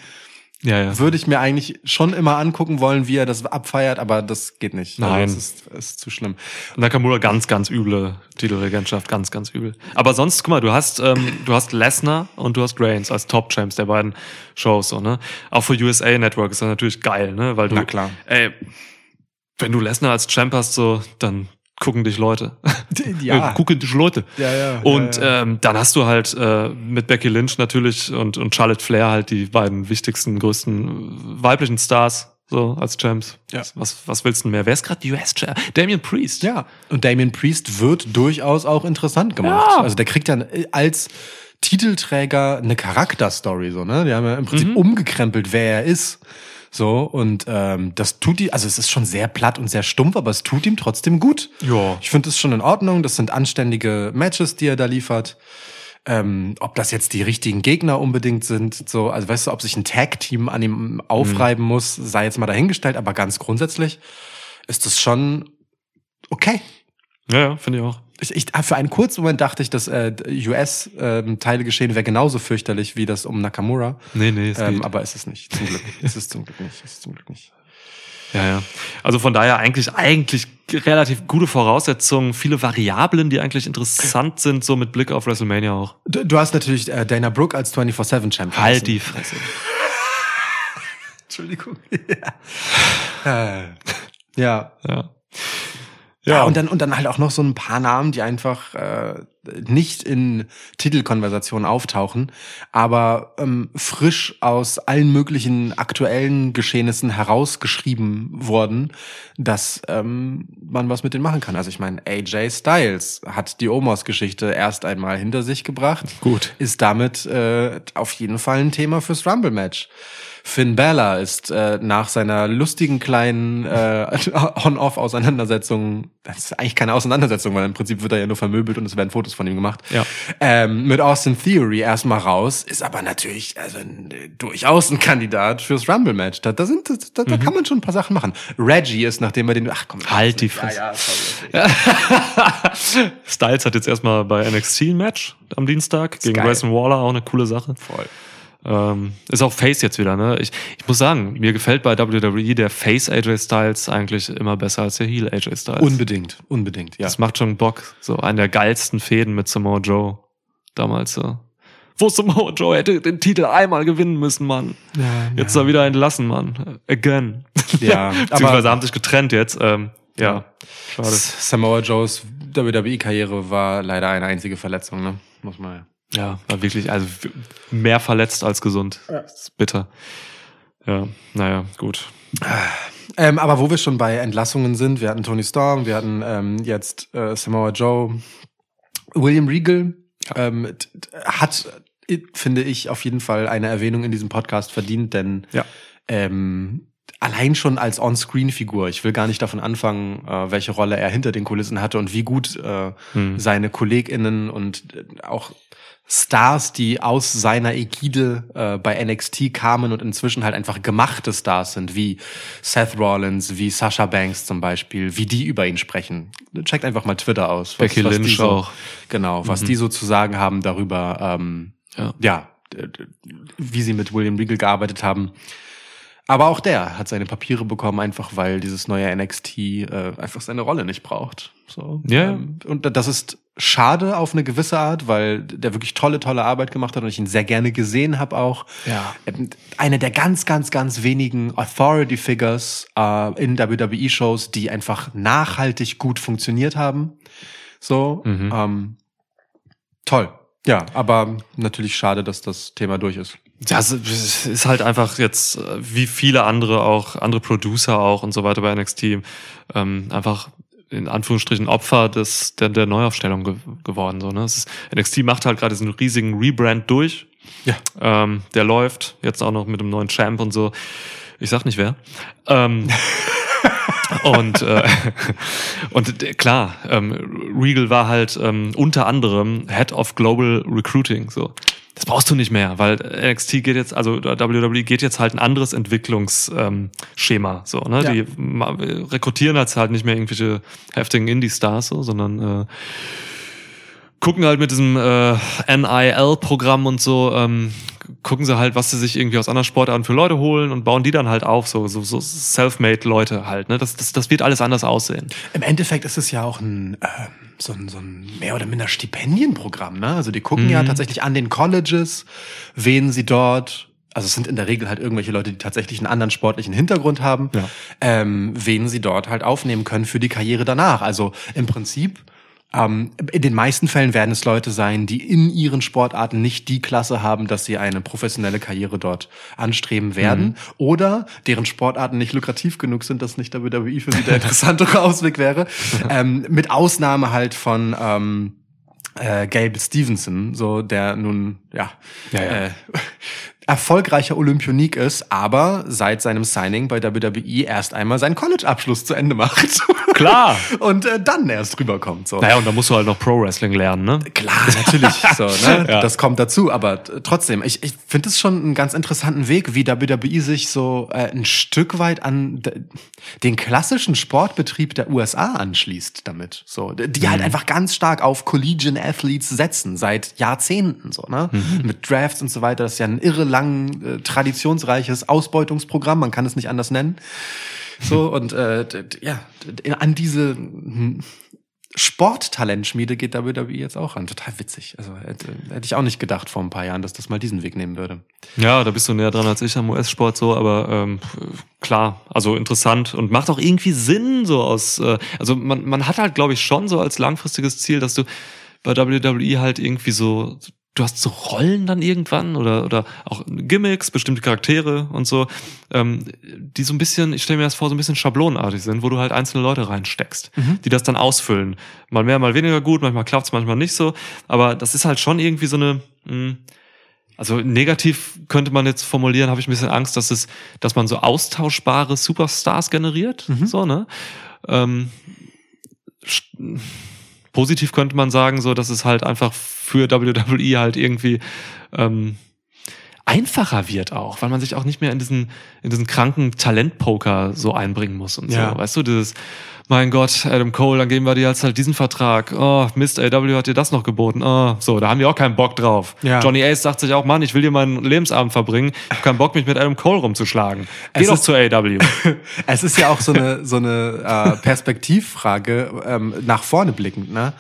Ja, ja. würde ich mir eigentlich schon immer angucken wollen, wie er das abfeiert, aber das geht nicht. Nein. Also das ist, ist zu schlimm. Nakamura ganz, ganz üble Titelregentschaft, ganz, ganz übel. Aber sonst, guck mal, du hast, ähm, du hast Lesnar und du hast Reigns als Top-Champs der beiden Shows, so, ne? Auch für USA Network ist das natürlich geil, ne? Weil du, Na klar. ey, wenn du Lesnar als Champ hast, so, dann gucken dich Leute. Ja. Äh, gucken dich Leute. Ja, ja, Und ja, ja. Ähm, dann hast du halt äh, mit Becky Lynch natürlich und, und Charlotte Flair halt die beiden wichtigsten, größten weiblichen Stars so als Champs. Ja. Was, was willst du mehr? Wer ist gerade die US-Champ? Damien Priest. Ja. Und Damien Priest wird durchaus auch interessant gemacht. Ja. Also der kriegt dann als Titelträger eine Charakterstory, so, ne? Die haben ja im Prinzip umgekrempelt, wer er ist. So, und ähm, das tut die, also es ist schon sehr platt und sehr stumpf, aber es tut ihm trotzdem gut. Ja. Ich finde es schon in Ordnung. Das sind anständige Matches, die er da liefert. Ähm, ob das jetzt die richtigen Gegner unbedingt sind, so, also weißt du, ob sich ein Tag-Team an ihm aufreiben muss, sei jetzt mal dahingestellt, aber ganz grundsätzlich ist das schon okay. Ja, ja finde ich auch. Ich, ich, für einen kurzen Moment dachte ich, dass äh, US-Teile geschehen wäre genauso fürchterlich wie das um Nakamura. Nee, nee, es Ähm, geht. aber es ist nicht. Zum Glück. es ist zum Glück nicht. Es ist zum Glück nicht. Ja, ja. Also von daher eigentlich, eigentlich relativ gute Voraussetzungen, viele Variablen, die eigentlich interessant sind, so mit Blick auf WrestleMania auch. Du, du hast natürlich äh, Dana Brooke als 24-7-Champion. Halt die Fresse. Entschuldigung. ja. Äh, ja. Ja. Ja, und dann und dann halt auch noch so ein paar Namen, die einfach äh, nicht in Titelkonversationen auftauchen, aber ähm, frisch aus allen möglichen aktuellen Geschehnissen herausgeschrieben wurden, dass ähm, man was mit denen machen kann. Also ich meine, AJ Styles hat die Omos-Geschichte erst einmal hinter sich gebracht. Gut. Ist damit äh, auf jeden Fall ein Thema fürs Rumble-Match. Finn Balor ist äh, nach seiner lustigen kleinen äh, On-Off-Auseinandersetzung, das ist eigentlich keine Auseinandersetzung, weil im Prinzip wird er ja nur vermöbelt und es werden Fotos von ihm gemacht. Ja. Ähm, mit Austin Theory erstmal raus, ist aber natürlich also durchaus ein Kandidat fürs Rumble-Match. Da, da, sind, da, da kann man schon ein paar Sachen machen. Reggie ist, nachdem er den, ach komm, Mhm. Halt die ja, Fresse. ja, sorry. Styles hat jetzt erstmal bei NXT ein Match am Dienstag gegen geil. Grayson Waller, auch eine coole Sache. Voll. Ähm, ist auch Face jetzt wieder, ne? Ich, ich muss sagen, mir gefällt bei WWE der Face AJ Styles eigentlich immer besser als der Heel AJ Styles. Unbedingt, unbedingt, ja. Das macht schon Bock. So einen der geilsten Fäden mit Samoa Joe damals so. Wo Samoa Joe hätte den Titel einmal gewinnen müssen, Mann. Jetzt ist er wieder entlassen, Mann. Again. Ja, Beziehungsweise aber- haben sich getrennt jetzt. Ähm, ja, schade. Samoa Joes WWE-Karriere war leider eine einzige Verletzung, ne? Muss man ja. Ja, war wirklich, also mehr verletzt als gesund. Das ist bitter. Ja, naja, gut. Ähm, aber wo wir schon bei Entlassungen sind, wir hatten Tony Storm, wir hatten ähm, jetzt äh, Samoa Joe, William Regal ähm, hat, äh, finde ich, auf jeden Fall eine Erwähnung in diesem Podcast verdient, denn Ja. ähm, allein schon als On-Screen-Figur, ich will gar nicht davon anfangen, äh, welche Rolle er hinter den Kulissen hatte und wie gut äh, Hm. seine KollegInnen und äh, auch Stars, die aus seiner Ägide äh, bei NXT kamen und inzwischen halt einfach gemachte Stars sind, wie Seth Rollins, wie Sasha Banks zum Beispiel, wie die über ihn sprechen. Checkt einfach mal Twitter aus. Becky die Lynch so, auch. Genau, was die so zu sagen haben darüber, ähm, Ja. ja, wie sie mit William Regal gearbeitet haben. Aber auch der hat seine Papiere bekommen, einfach weil dieses neue NXT äh, einfach seine Rolle nicht braucht. So. Ja. Ähm, und das ist schade auf eine gewisse Art, weil der wirklich tolle, tolle Arbeit gemacht hat und ich ihn sehr gerne gesehen habe auch. Ja. Ähm, Eine der ganz, ganz, ganz wenigen Authority Figures äh, in WWE-Shows, die einfach nachhaltig gut funktioniert haben. So, Mhm. ähm, toll. Ja, aber natürlich schade, dass das Thema durch ist. Das ist halt einfach jetzt, äh, wie viele andere auch, andere Producer auch und so weiter bei NXT, ähm, einfach in Anführungsstrichen Opfer des, der, der Neuaufstellung ge geworden. So, ne? es ist, NXT macht halt gerade diesen riesigen Rebrand durch. Ja. Ähm, der läuft jetzt auch noch mit dem neuen Champ und so. Ich sag nicht wer. Ähm, und äh, und äh, klar, ähm, Regal war halt ähm, unter anderem Head of Global Recruiting. So, das brauchst du nicht mehr, weil NXT geht jetzt, also WWE geht jetzt halt ein anderes Entwicklungsschema. Ähm, so, ne? Ja. Die ma- rekrutieren jetzt halt nicht mehr irgendwelche heftigen Indie-Stars, so, sondern äh, gucken halt mit diesem äh, NIL-Programm und so, ähm, gucken sie halt, was sie sich irgendwie aus anderen Sportarten für Leute holen und bauen die dann halt auf, so, so, so self-made-Leute halt. Ne? Das, das, das wird alles anders aussehen. Im Endeffekt ist es ja auch ein, ähm, so ein, so ein mehr oder minder Stipendienprogramm. Ne? Also die gucken ja tatsächlich an den Colleges, wen sie dort also es sind in der Regel halt irgendwelche Leute, die tatsächlich einen anderen sportlichen Hintergrund haben, Ja. ähm, wen sie dort halt aufnehmen können für die Karriere danach. Also im Prinzip, ähm, in den meisten Fällen werden es Leute sein, die in ihren Sportarten nicht die Klasse haben, dass sie eine professionelle Karriere dort anstreben werden oder deren Sportarten nicht lukrativ genug sind, dass nicht WWE für sie der interessantere Ausweg wäre. Ähm, mit Ausnahme halt von ähm, äh, Gabe Stevenson, so der nun ja, Ja, ja. Äh, erfolgreicher Olympionik ist, aber seit seinem Signing bei WWE erst einmal seinen College-Abschluss zu Ende macht. Klar. Und äh, dann erst rüberkommt. So. Naja, und da musst du halt noch Pro-Wrestling lernen, ne? Klar, natürlich. So, ne? Ja. Das kommt dazu. Aber trotzdem, ich, ich finde es schon einen ganz interessanten Weg, wie WWE sich so äh, ein Stück weit an den klassischen Sportbetrieb der USA anschließt damit. So, die halt einfach ganz stark auf Collegiate Athletes setzen, seit Jahrzehnten. So, ne? Mit Drafts und so weiter. Das ist ja ein irre lang, äh, traditionsreiches Ausbeutungsprogramm, man kann es nicht anders nennen. So, und äh, ja, an diese hm, Sporttalentschmiede geht WWE jetzt auch ran. Total witzig. Also hätte, hätte ich auch nicht gedacht vor ein paar Jahren, dass das mal diesen Weg nehmen würde. Ja, da bist du näher dran als ich am US-Sport so, aber ähm, klar, also interessant und macht auch irgendwie Sinn so aus. Äh, also man, man hat halt, glaube ich, schon so als langfristiges Ziel, dass du bei WWE halt irgendwie so du hast so Rollen dann irgendwann oder oder auch Gimmicks, bestimmte Charaktere und so, ähm, die so ein bisschen, ich stelle mir das vor, so ein bisschen schablonenartig sind, wo du halt einzelne Leute reinsteckst, die das dann ausfüllen. Mal mehr, mal weniger gut, manchmal klappt's, manchmal nicht so, aber das ist halt schon irgendwie so eine mh, also negativ könnte man jetzt formulieren, habe ich ein bisschen Angst, dass es, dass man so austauschbare Superstars generiert, so ne. Ähm, positiv könnte man sagen, so dass es halt einfach für WWE halt irgendwie ähm, einfacher wird auch, weil man sich auch nicht mehr in diesen in diesen kranken Talentpoker so einbringen muss und Ja. so, weißt du, dieses mein Gott, Adam Cole, dann geben wir dir jetzt halt diesen Vertrag. Oh, Mist, AW hat dir das noch geboten. Oh, so, da haben wir auch keinen Bock drauf. Ja. Johnny Ace sagt sich auch, Mann, ich will dir meinen Lebensabend verbringen. Ich habe keinen Bock, mich mit Adam Cole rumzuschlagen. Geh Es doch ist- zu AW. Es ist ja auch so eine, so eine äh, Perspektivfrage, ähm, nach vorne blickend, ne?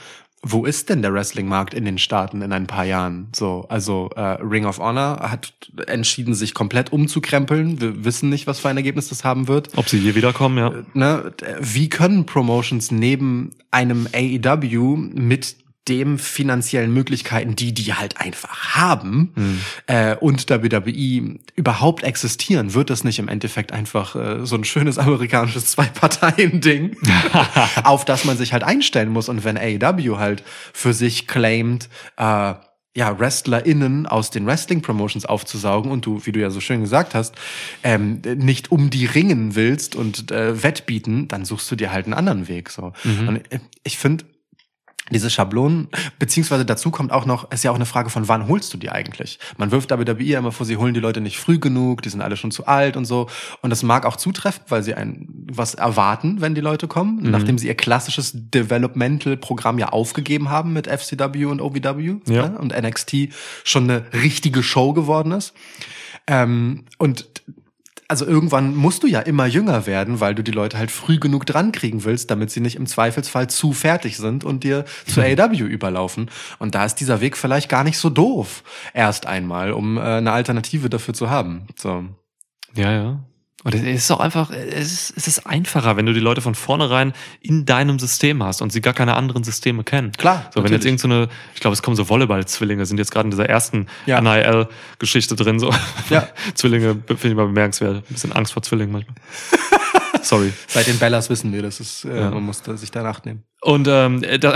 Wo ist denn der Wrestling-Markt in den Staaten in ein paar Jahren? So, also äh, Ring of Honor hat entschieden, sich komplett umzukrempeln. Wir wissen nicht, was für ein Ergebnis das haben wird. Ob sie je wiederkommen, ja. ne, wie können Promotions neben einem AEW mit dem finanziellen Möglichkeiten, die die halt einfach haben äh, und WWE überhaupt existieren, wird das nicht im Endeffekt einfach äh, so ein schönes amerikanisches Zwei-Parteien-Ding, auf das man sich halt einstellen muss. Und wenn AEW halt für sich claimt, äh, ja, WrestlerInnen aus den Wrestling-Promotions aufzusaugen und du, wie du ja so schön gesagt hast, ähm, nicht um die ringen willst und äh, wettbieten, dann suchst du dir halt einen anderen Weg. So. Und äh, ich finde, diese Schablonen, beziehungsweise dazu kommt auch noch, ist ja auch eine Frage von, wann holst du die eigentlich? Man wirft WWE immer vor, sie holen die Leute nicht früh genug, die sind alle schon zu alt und so. Und das mag auch zutreffen, weil sie ein was erwarten, wenn die Leute kommen, Mhm. nachdem sie ihr klassisches Developmental-Programm ja aufgegeben haben mit FCW und OVW Ja. ne? und NXT schon eine richtige Show geworden ist. Ähm, und also irgendwann musst du ja immer jünger werden, weil du die Leute halt früh genug dran kriegen willst, damit sie nicht im Zweifelsfall zu fertig sind und dir zu AEW überlaufen. Und da ist dieser Weg vielleicht gar nicht so doof. Erst einmal, um äh, eine Alternative dafür zu haben. So. Ja, ja. Und es ist auch einfach, es ist, es ist einfacher, wenn du die Leute von vornherein in deinem System hast und sie gar keine anderen Systeme kennen. Klar, So, wenn jetzt natürlich. irgendeine, ich glaube, es kommen so Volleyball-Zwillinge, sind jetzt gerade in dieser ersten Ja. NIL-Geschichte drin, so. Ja. Zwillinge finde ich mal bemerkenswert. Ein bisschen Angst vor Zwillingen manchmal. Sorry. Seit den Bellas wissen wir, das ist, äh, Ja. man muss da sich danach nehmen. Und ähm, da,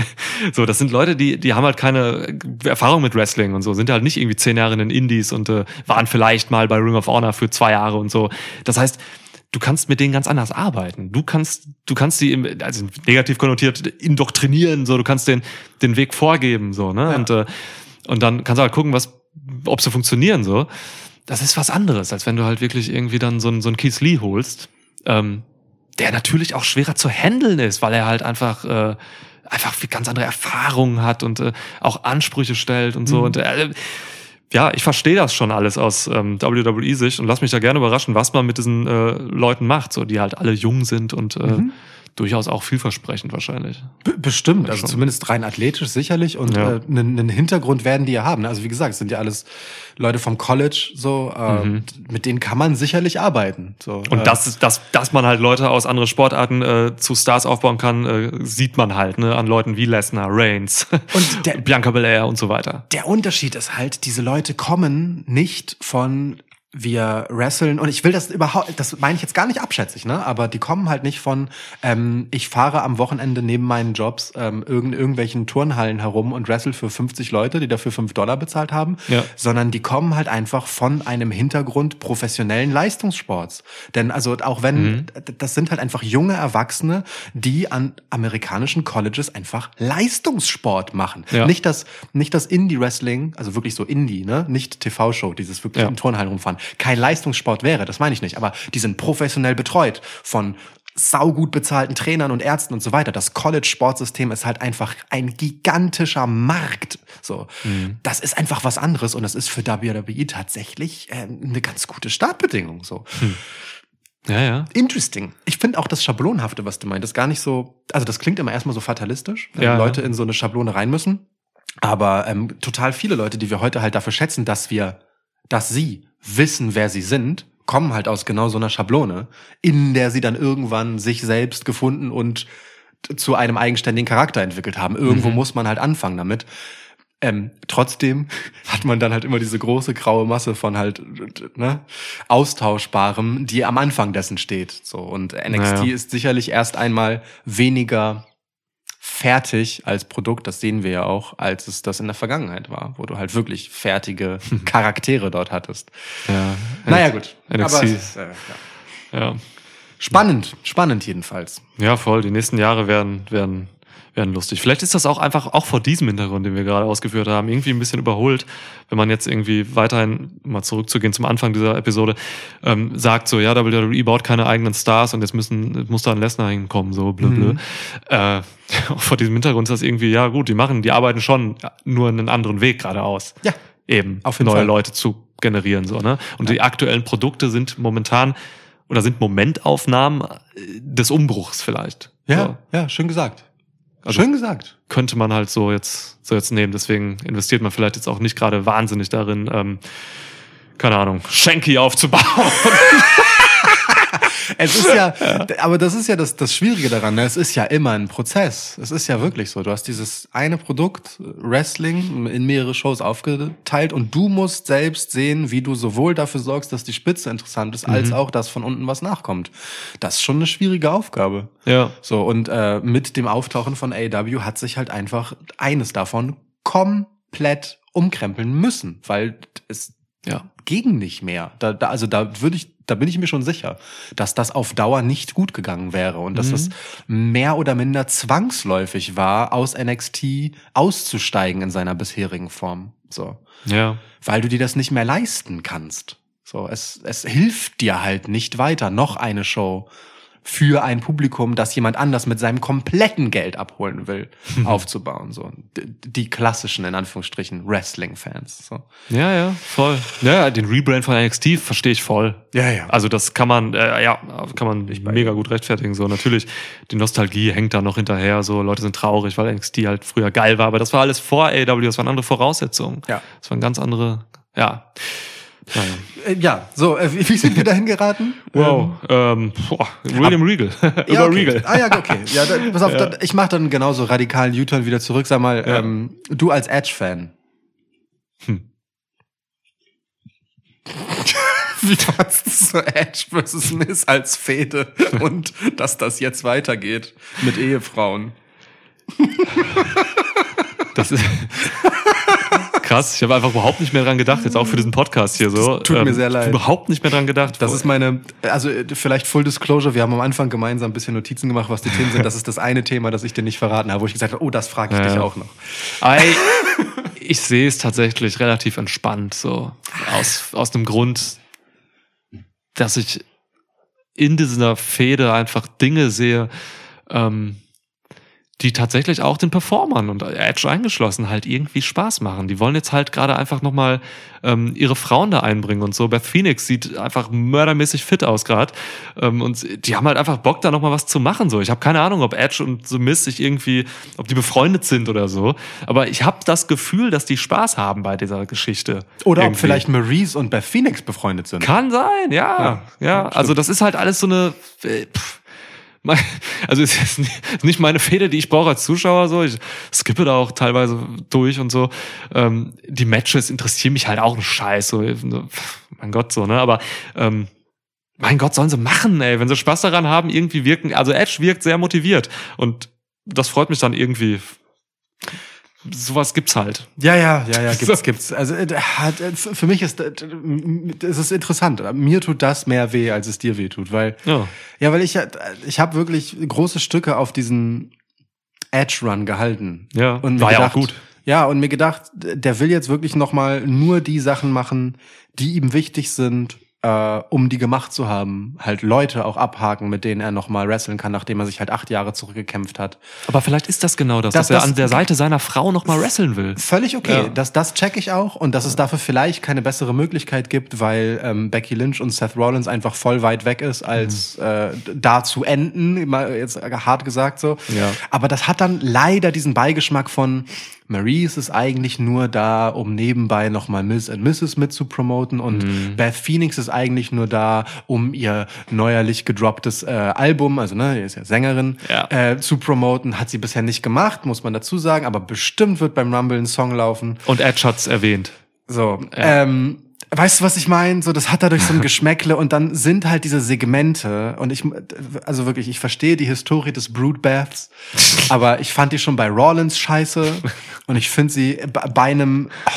so, das sind Leute, die, die haben halt keine Erfahrung mit Wrestling und so, sind halt nicht irgendwie zehn Jahre in den Indies und äh, waren vielleicht mal bei Ring of Honor für zwei Jahre und so. Das heißt, du kannst mit denen ganz anders arbeiten. Du kannst, du kannst sie im, also negativ konnotiert indoktrinieren, so, du kannst den, den Weg vorgeben, so, ne? Ja. Und, äh, und dann kannst du halt gucken, was, ob sie funktionieren, so. Das ist was anderes, als wenn du halt wirklich irgendwie dann so einen, so einen Keith Lee holst. Ähm, der natürlich auch schwerer zu handeln ist, weil er halt einfach äh, einfach ganz andere Erfahrungen hat und äh, auch Ansprüche stellt und so. Und äh, ja, ich verstehe das schon alles aus ähm, WWE-Sicht und lass mich da gerne überraschen, was man mit diesen äh, Leuten macht, so die halt alle jung sind und äh, durchaus auch vielversprechend wahrscheinlich. B bestimmt, also schon. zumindest rein athletisch sicherlich und Ja. äh, einen, einen Hintergrund werden die ja haben. Also wie gesagt, es sind ja alles Leute vom College, so äh, mit denen kann man sicherlich arbeiten. So, Mhm. Und äh, das ist, dass, dass man halt Leute aus anderen Sportarten äh, zu Stars aufbauen kann, äh, sieht man halt, ne, an Leuten wie Lesnar, Reigns Und der- Bianca Belair und so weiter. der Unterschied ist halt, diese Leute kommen nicht von wir wresteln und ich will das überhaupt, das meine ich jetzt gar nicht abschätzig, ne? Aber die kommen halt nicht von, ähm, ich fahre am Wochenende neben meinen Jobs ähm, irgend, irgendwelchen Turnhallen herum und wrestle für 50 Leute, die dafür 5 Dollar bezahlt haben, Ja. sondern die kommen halt einfach von einem Hintergrund professionellen Leistungssports. Denn also auch wenn, das sind halt einfach junge Erwachsene, die an amerikanischen Colleges einfach Leistungssport machen. Ja. Nicht das, nicht das Indie-Wrestling, also wirklich so Indie, ne? Nicht TV-Show, dieses wirklich Ja. in Turnhallen rumfahren, kein Leistungssport wäre, das meine ich nicht. Aber die sind professionell betreut von saugut bezahlten Trainern und Ärzten und so weiter. Das College-Sportsystem ist halt einfach ein gigantischer Markt. So, das ist einfach was anderes und das ist für WWE tatsächlich äh, eine ganz gute Startbedingung. So, Ja, ja. interesting. Ich finde auch das Schablonhafte, was du meintest, gar nicht so. Also das klingt immer erstmal so fatalistisch, wenn Ja, Leute ja. in so eine Schablone rein müssen. Aber ähm, total viele Leute, die wir heute halt dafür schätzen, dass wir, dass sie wissen, wer sie sind, kommen halt aus genau so einer Schablone, in der sie dann irgendwann sich selbst gefunden und zu einem eigenständigen Charakter entwickelt haben. Irgendwo muss man halt anfangen damit. Ähm, trotzdem hat man dann halt immer diese große graue Masse von halt ne, austauschbarem, die am Anfang dessen steht. So und NXT Naja. ist sicherlich erst einmal weniger fertig als Produkt, das sehen wir ja auch, als es das in der Vergangenheit war, wo du halt wirklich fertige Charaktere dort hattest. ja. Naja, gut. NXT. Aber ist, äh, ja. Ja. Spannend, spannend jedenfalls. Ja, voll. Die nächsten Jahre werden, werden, werden lustig. Vielleicht ist das auch einfach, auch vor diesem Hintergrund, den wir gerade ausgeführt haben, irgendwie ein bisschen überholt, wenn man jetzt irgendwie weiterhin, mal zurückzugehen zum Anfang dieser Episode, ähm, sagt so, ja, WWE baut keine eigenen Stars und jetzt müssen, muss da ein Lesnar hinkommen, so blö, blö. Äh, vor diesem Hintergrund ist das irgendwie, ja gut, die machen, die arbeiten schon nur einen anderen Weg gerade aus. Ja. Eben, Auf neue Fall. Leute zu generieren, so, ne? Und die aktuellen Produkte sind momentan, oder sind Momentaufnahmen äh, des Umbruchs vielleicht. Ja, ja, schön gesagt. Also- schön gesagt. könnte man halt so jetzt, so jetzt nehmen. Deswegen investiert man vielleicht jetzt auch nicht gerade wahnsinnig darin, ähm, keine Ahnung, Shanky aufzubauen. Es ist ja, aber das ist ja das, das Schwierige daran. Ne? Es ist ja immer ein Prozess. Es ist ja wirklich so. Du hast dieses eine Produkt, Wrestling, in mehrere Shows aufgeteilt und du musst selbst sehen, wie du sowohl dafür sorgst, dass die Spitze interessant ist, als auch, dass von unten was nachkommt. Das ist schon eine schwierige Aufgabe. ja. So, und äh, mit dem Auftauchen von AEW hat sich halt einfach eines davon komplett umkrempeln müssen, weil es Ja. Ging nicht mehr. Da, da, also da würde ich, da bin ich mir schon sicher, dass das auf Dauer nicht gut gegangen wäre und dass es mehr oder minder zwangsläufig war, aus NXT auszusteigen in seiner bisherigen Form. So. Ja. Weil du dir das nicht mehr leisten kannst. So, es, es hilft dir halt nicht weiter. Noch eine Show für ein Publikum, das jemand anders mit seinem kompletten Geld abholen will, aufzubauen. So die klassischen in Anführungsstrichen Wrestling-Fans. So. Ja, ja, voll. Ja, den Rebrand von NXT verstehe ich voll. Ja, ja. Also das kann man, äh, ja, kann man mega gut rechtfertigen. So natürlich, die Nostalgie hängt da noch hinterher. So Leute sind traurig, weil NXT halt früher geil war, aber das war alles vor AEW, das waren andere Voraussetzungen. Ja. Das waren ganz andere, ja. Naja. Äh, ja, so, äh, wie, wie sind wir dahin geraten? Wow. Ähm, boah, William Regal. Über Ja, okay. Regal. Ah ja, okay. Ja, da, pass auf, da, ich mache dann genauso radikalen U-Turn wieder zurück. Sag mal, Ja. ähm, du als Edge-Fan. Hm. Wie du so Edge versus Miss als Fehde und dass das jetzt weitergeht mit Ehefrauen? Das ist krass. Ich habe einfach überhaupt nicht mehr dran gedacht, jetzt auch für diesen Podcast hier so. Ähm, tut mir sehr leid. Überhaupt nicht mehr dran gedacht. Das ist meine, also äh, vielleicht Full Disclosure, wir haben am Anfang gemeinsam ein bisschen Notizen gemacht, was die Themen sind. Das ist das eine Thema, das ich dir nicht verraten habe, wo ich gesagt habe, oh, das frage ich Ja, dich auch noch. Ei, ich sehe es tatsächlich relativ entspannt, so aus, aus einem Grund, dass ich in dieser Fehde einfach Dinge sehe, ähm, die tatsächlich auch den Performern und Edge eingeschlossen halt irgendwie Spaß machen. Die wollen jetzt halt gerade einfach nochmal ähm, ihre Frauen da einbringen und so. Beth Phoenix sieht einfach mördermäßig fit aus gerade. Ähm, und die haben halt einfach Bock, da nochmal was zu machen. So, Ich habe keine Ahnung, ob Edge und The Miz sich irgendwie, ob die befreundet sind oder so. Aber ich habe das Gefühl, dass die Spaß haben bei dieser Geschichte. Oder ob Irgendwie. vielleicht Maurice und Beth Phoenix befreundet sind. Kann sein, ja. Ja, also das ist halt alles so eine. äh, pff, Also es ist nicht- meine Fehde, die ich brauche als Zuschauer. So, ich skippe da auch teilweise durch und so. Ähm, die Matches interessieren mich halt auch ein Scheiß. So, mein Gott, so ne. Aber ähm, mein Gott, sollen sie machen, ey. Wenn sie Spaß daran haben, irgendwie wirken. Also Edge wirkt sehr motiviert und das freut mich dann irgendwie. Sowas gibt's halt. Ja, ja, ja, ja, gibt's, gibt's. Also äh, äh, für mich ist äh, es ist interessant. Mir tut das mehr weh, als es dir weh tut, weil Ja. ja, weil ich ja- ich habe wirklich große Stücke auf diesen Edge Run gehalten. Ja, und mir war ja gedacht, auch gut. Ja, und mir gedacht, der will jetzt wirklich noch mal nur die Sachen machen, die ihm wichtig sind, äh, um die gemacht zu haben. Halt Leute auch abhaken, mit denen er noch mal wresteln kann, nachdem er sich halt acht Jahre zurückgekämpft hat. Aber vielleicht ist das genau das, Das- dass er das- an der Seite seiner Frau noch mal wresteln will. Völlig okay. Ja. Das, das check ich auch und dass es dafür vielleicht keine bessere Möglichkeit gibt, weil ähm, Becky Lynch und Seth Rollins einfach voll weit weg ist, als äh, da zu enden, mal jetzt hart gesagt so. Ja. Aber das hat dann leider diesen Beigeschmack von Maurice ist eigentlich nur da, um nebenbei nochmal Miss and Mrs. mitzupromoten und Beth Phoenix ist eigentlich nur da, um ihr neuerlich gedropptes äh, Album, also ne, die ist ja Sängerin, Ja. äh, zu promoten. Hat sie bisher nicht gemacht, muss man dazu sagen, aber bestimmt wird beim Rumble ein Song laufen. Und Edge hat's erwähnt. So, ähm, weißt du, was ich meine? So, das hat dadurch so ein Geschmäckle und dann sind halt diese Segmente und ich, also wirklich, ich verstehe die Historie des Broodbaths, aber ich fand die schon bei Rollins scheiße und ich finde sie bei bei einem, oh,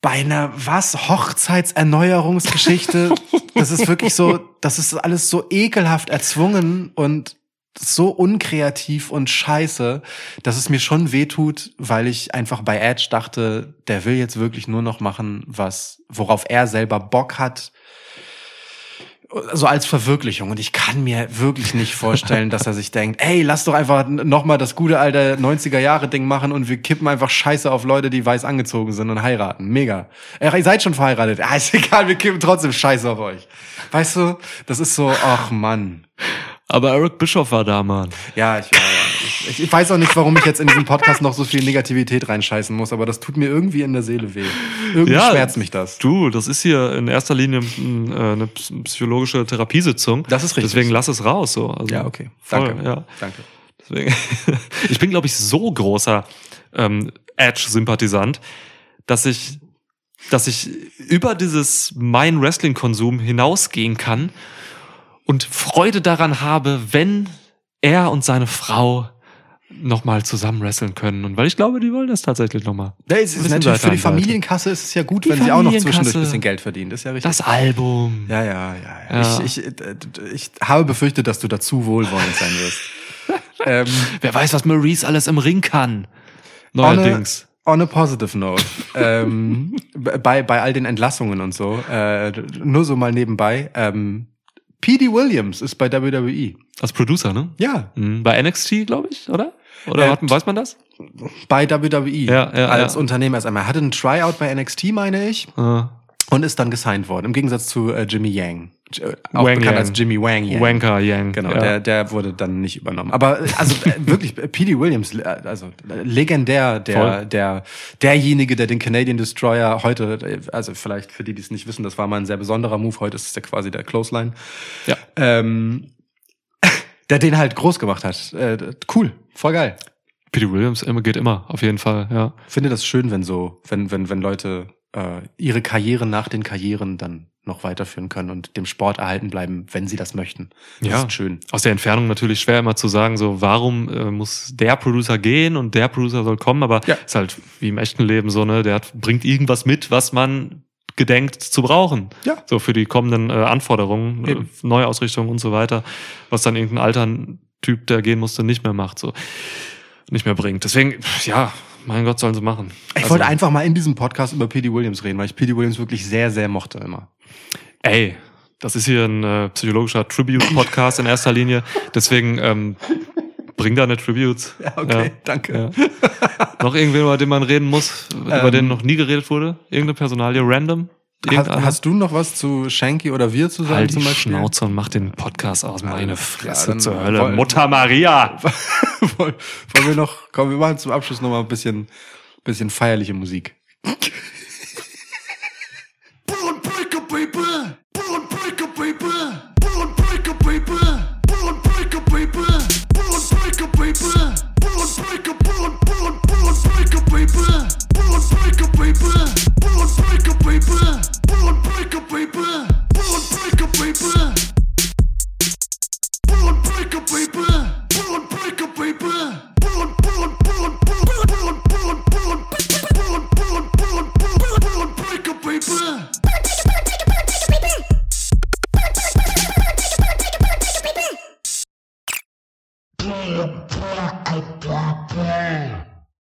bei einer, was, Hochzeitserneuerungsgeschichte, das ist wirklich so, das ist alles so ekelhaft erzwungen und so unkreativ und scheiße, dass es mir schon wehtut, weil ich einfach bei Edge dachte, der will jetzt wirklich nur noch machen, was, worauf er selber Bock hat. So als Verwirklichung. Und ich kann mir wirklich nicht vorstellen, dass er sich denkt, ey, lass doch einfach nochmal das gute alte 90er Jahre Ding machen und wir kippen einfach Scheiße auf Leute, die weiß angezogen sind und heiraten. Mega. Ey, ihr seid schon verheiratet. Ah, ist egal, wir kippen trotzdem Scheiße auf euch. Weißt du, das ist so, ach Mann. Aber Eric Bischoff war da, Mann. Ja, ich, ich, ich weiß auch nicht, warum ich jetzt in diesem Podcast noch so viel Negativität reinscheißen muss, aber das tut mir irgendwie in der Seele weh. Irgendwie Ja, schmerzt mich das. Du, das ist hier in erster Linie mm, äh, eine ps- psychologische Therapiesitzung. Das ist richtig. Deswegen lass es raus. So. Also, Ja, okay. Voll, Danke. Ja. Danke. Deswegen. ich bin, glaube ich, so großer ähm, Edge-Sympathisant, dass ich, dass ich über dieses mein Wrestling-Konsum hinausgehen kann und Freude daran habe, wenn er und seine Frau nochmal zusammen wresteln können. Und weil ich glaube, die wollen das tatsächlich nochmal. Ja, es ist natürlich für die. Familienkasse ist es ja gut, Die wenn sie auch noch zwischendurch ein bisschen Geld verdienen. Das ist ja richtig. Das Album. ja, ja, ja. ja. Ich, ich, ich habe befürchtet, dass du dazu wohlwollend sein wirst. ähm, Wer weiß, was Maurice alles im Ring kann. on, a, Neuerdings. on a positive note, ähm, bei, bei all den Entlassungen und so, äh, nur so mal nebenbei, ähm, P.D. Williams ist bei WWE. Als Producer, ne? Ja, Mhm. Bei NXT, glaube ich, oder? Oder Äh, weiß man das? bei WWE. Ja, ja, als ja. Unternehmer erst einmal. Er hatte einen Tryout bei NXT, meine ich, Äh, und ist dann gesigned worden. Im Gegensatz zu äh, Jimmy Yang. J- Auch Wang bekannt Yang. als Jimmy Wang Yang. Wanker Yang. Genau, ja. der, der wurde dann nicht übernommen. Aber äh, also äh, wirklich, äh, P.D. Williams, äh, also äh, legendär, der, Voll. der, derjenige, der den Canadian Destroyer heute, äh, also vielleicht für die, die es nicht wissen, das war mal ein sehr besonderer Move. Heute ist es ja quasi der Clothesline. Ja. Ähm, der den halt groß gemacht hat. Äh, cool, voll geil. Peter Williams immer geht immer, auf jeden Fall, ja. Finde das schön, wenn so, wenn, wenn, wenn Leute äh, ihre Karriere nach den Karrieren dann noch weiterführen können und dem Sport erhalten bleiben, wenn sie das möchten. Das Ja. ist schön. Aus der Entfernung natürlich schwer immer zu sagen, so warum äh, muss der Producer gehen und der Producer soll kommen, aber Ja. ist halt wie im echten Leben so, ne, der hat, bringt irgendwas mit, was man gedenkt zu brauchen. Ja. So für die kommenden äh, Anforderungen, äh, Eben. Neuausrichtung und so weiter, was dann irgendein alter Typ, der gehen musste, nicht mehr macht, so nicht mehr bringt. Deswegen, ja, mein Gott, sollen sie machen. Ich Also, wollte einfach mal in diesem Podcast über P.D. Williams reden, weil ich P.D. Williams wirklich sehr, sehr mochte immer. Ey, das ist hier ein äh, psychologischer Tribute-Podcast in erster Linie. Deswegen ähm, bring deine Tributes. Ja, okay, danke. Ja. noch irgendwen, über den man reden muss, über Ähm, den noch nie geredet wurde? Irgendeine Personalie, random? Hast, Irgendeiner? hast du noch was zu Shanky oder wir zu sagen halt zum die? Schnauze und mach den Podcast aus. Meine Fresse dann zur Hölle. wollen- Mutter Maria! Wollen wollen wir noch, komm, wir machen zum Abschluss noch mal ein bisschen, bisschen feierliche Musik. Blah,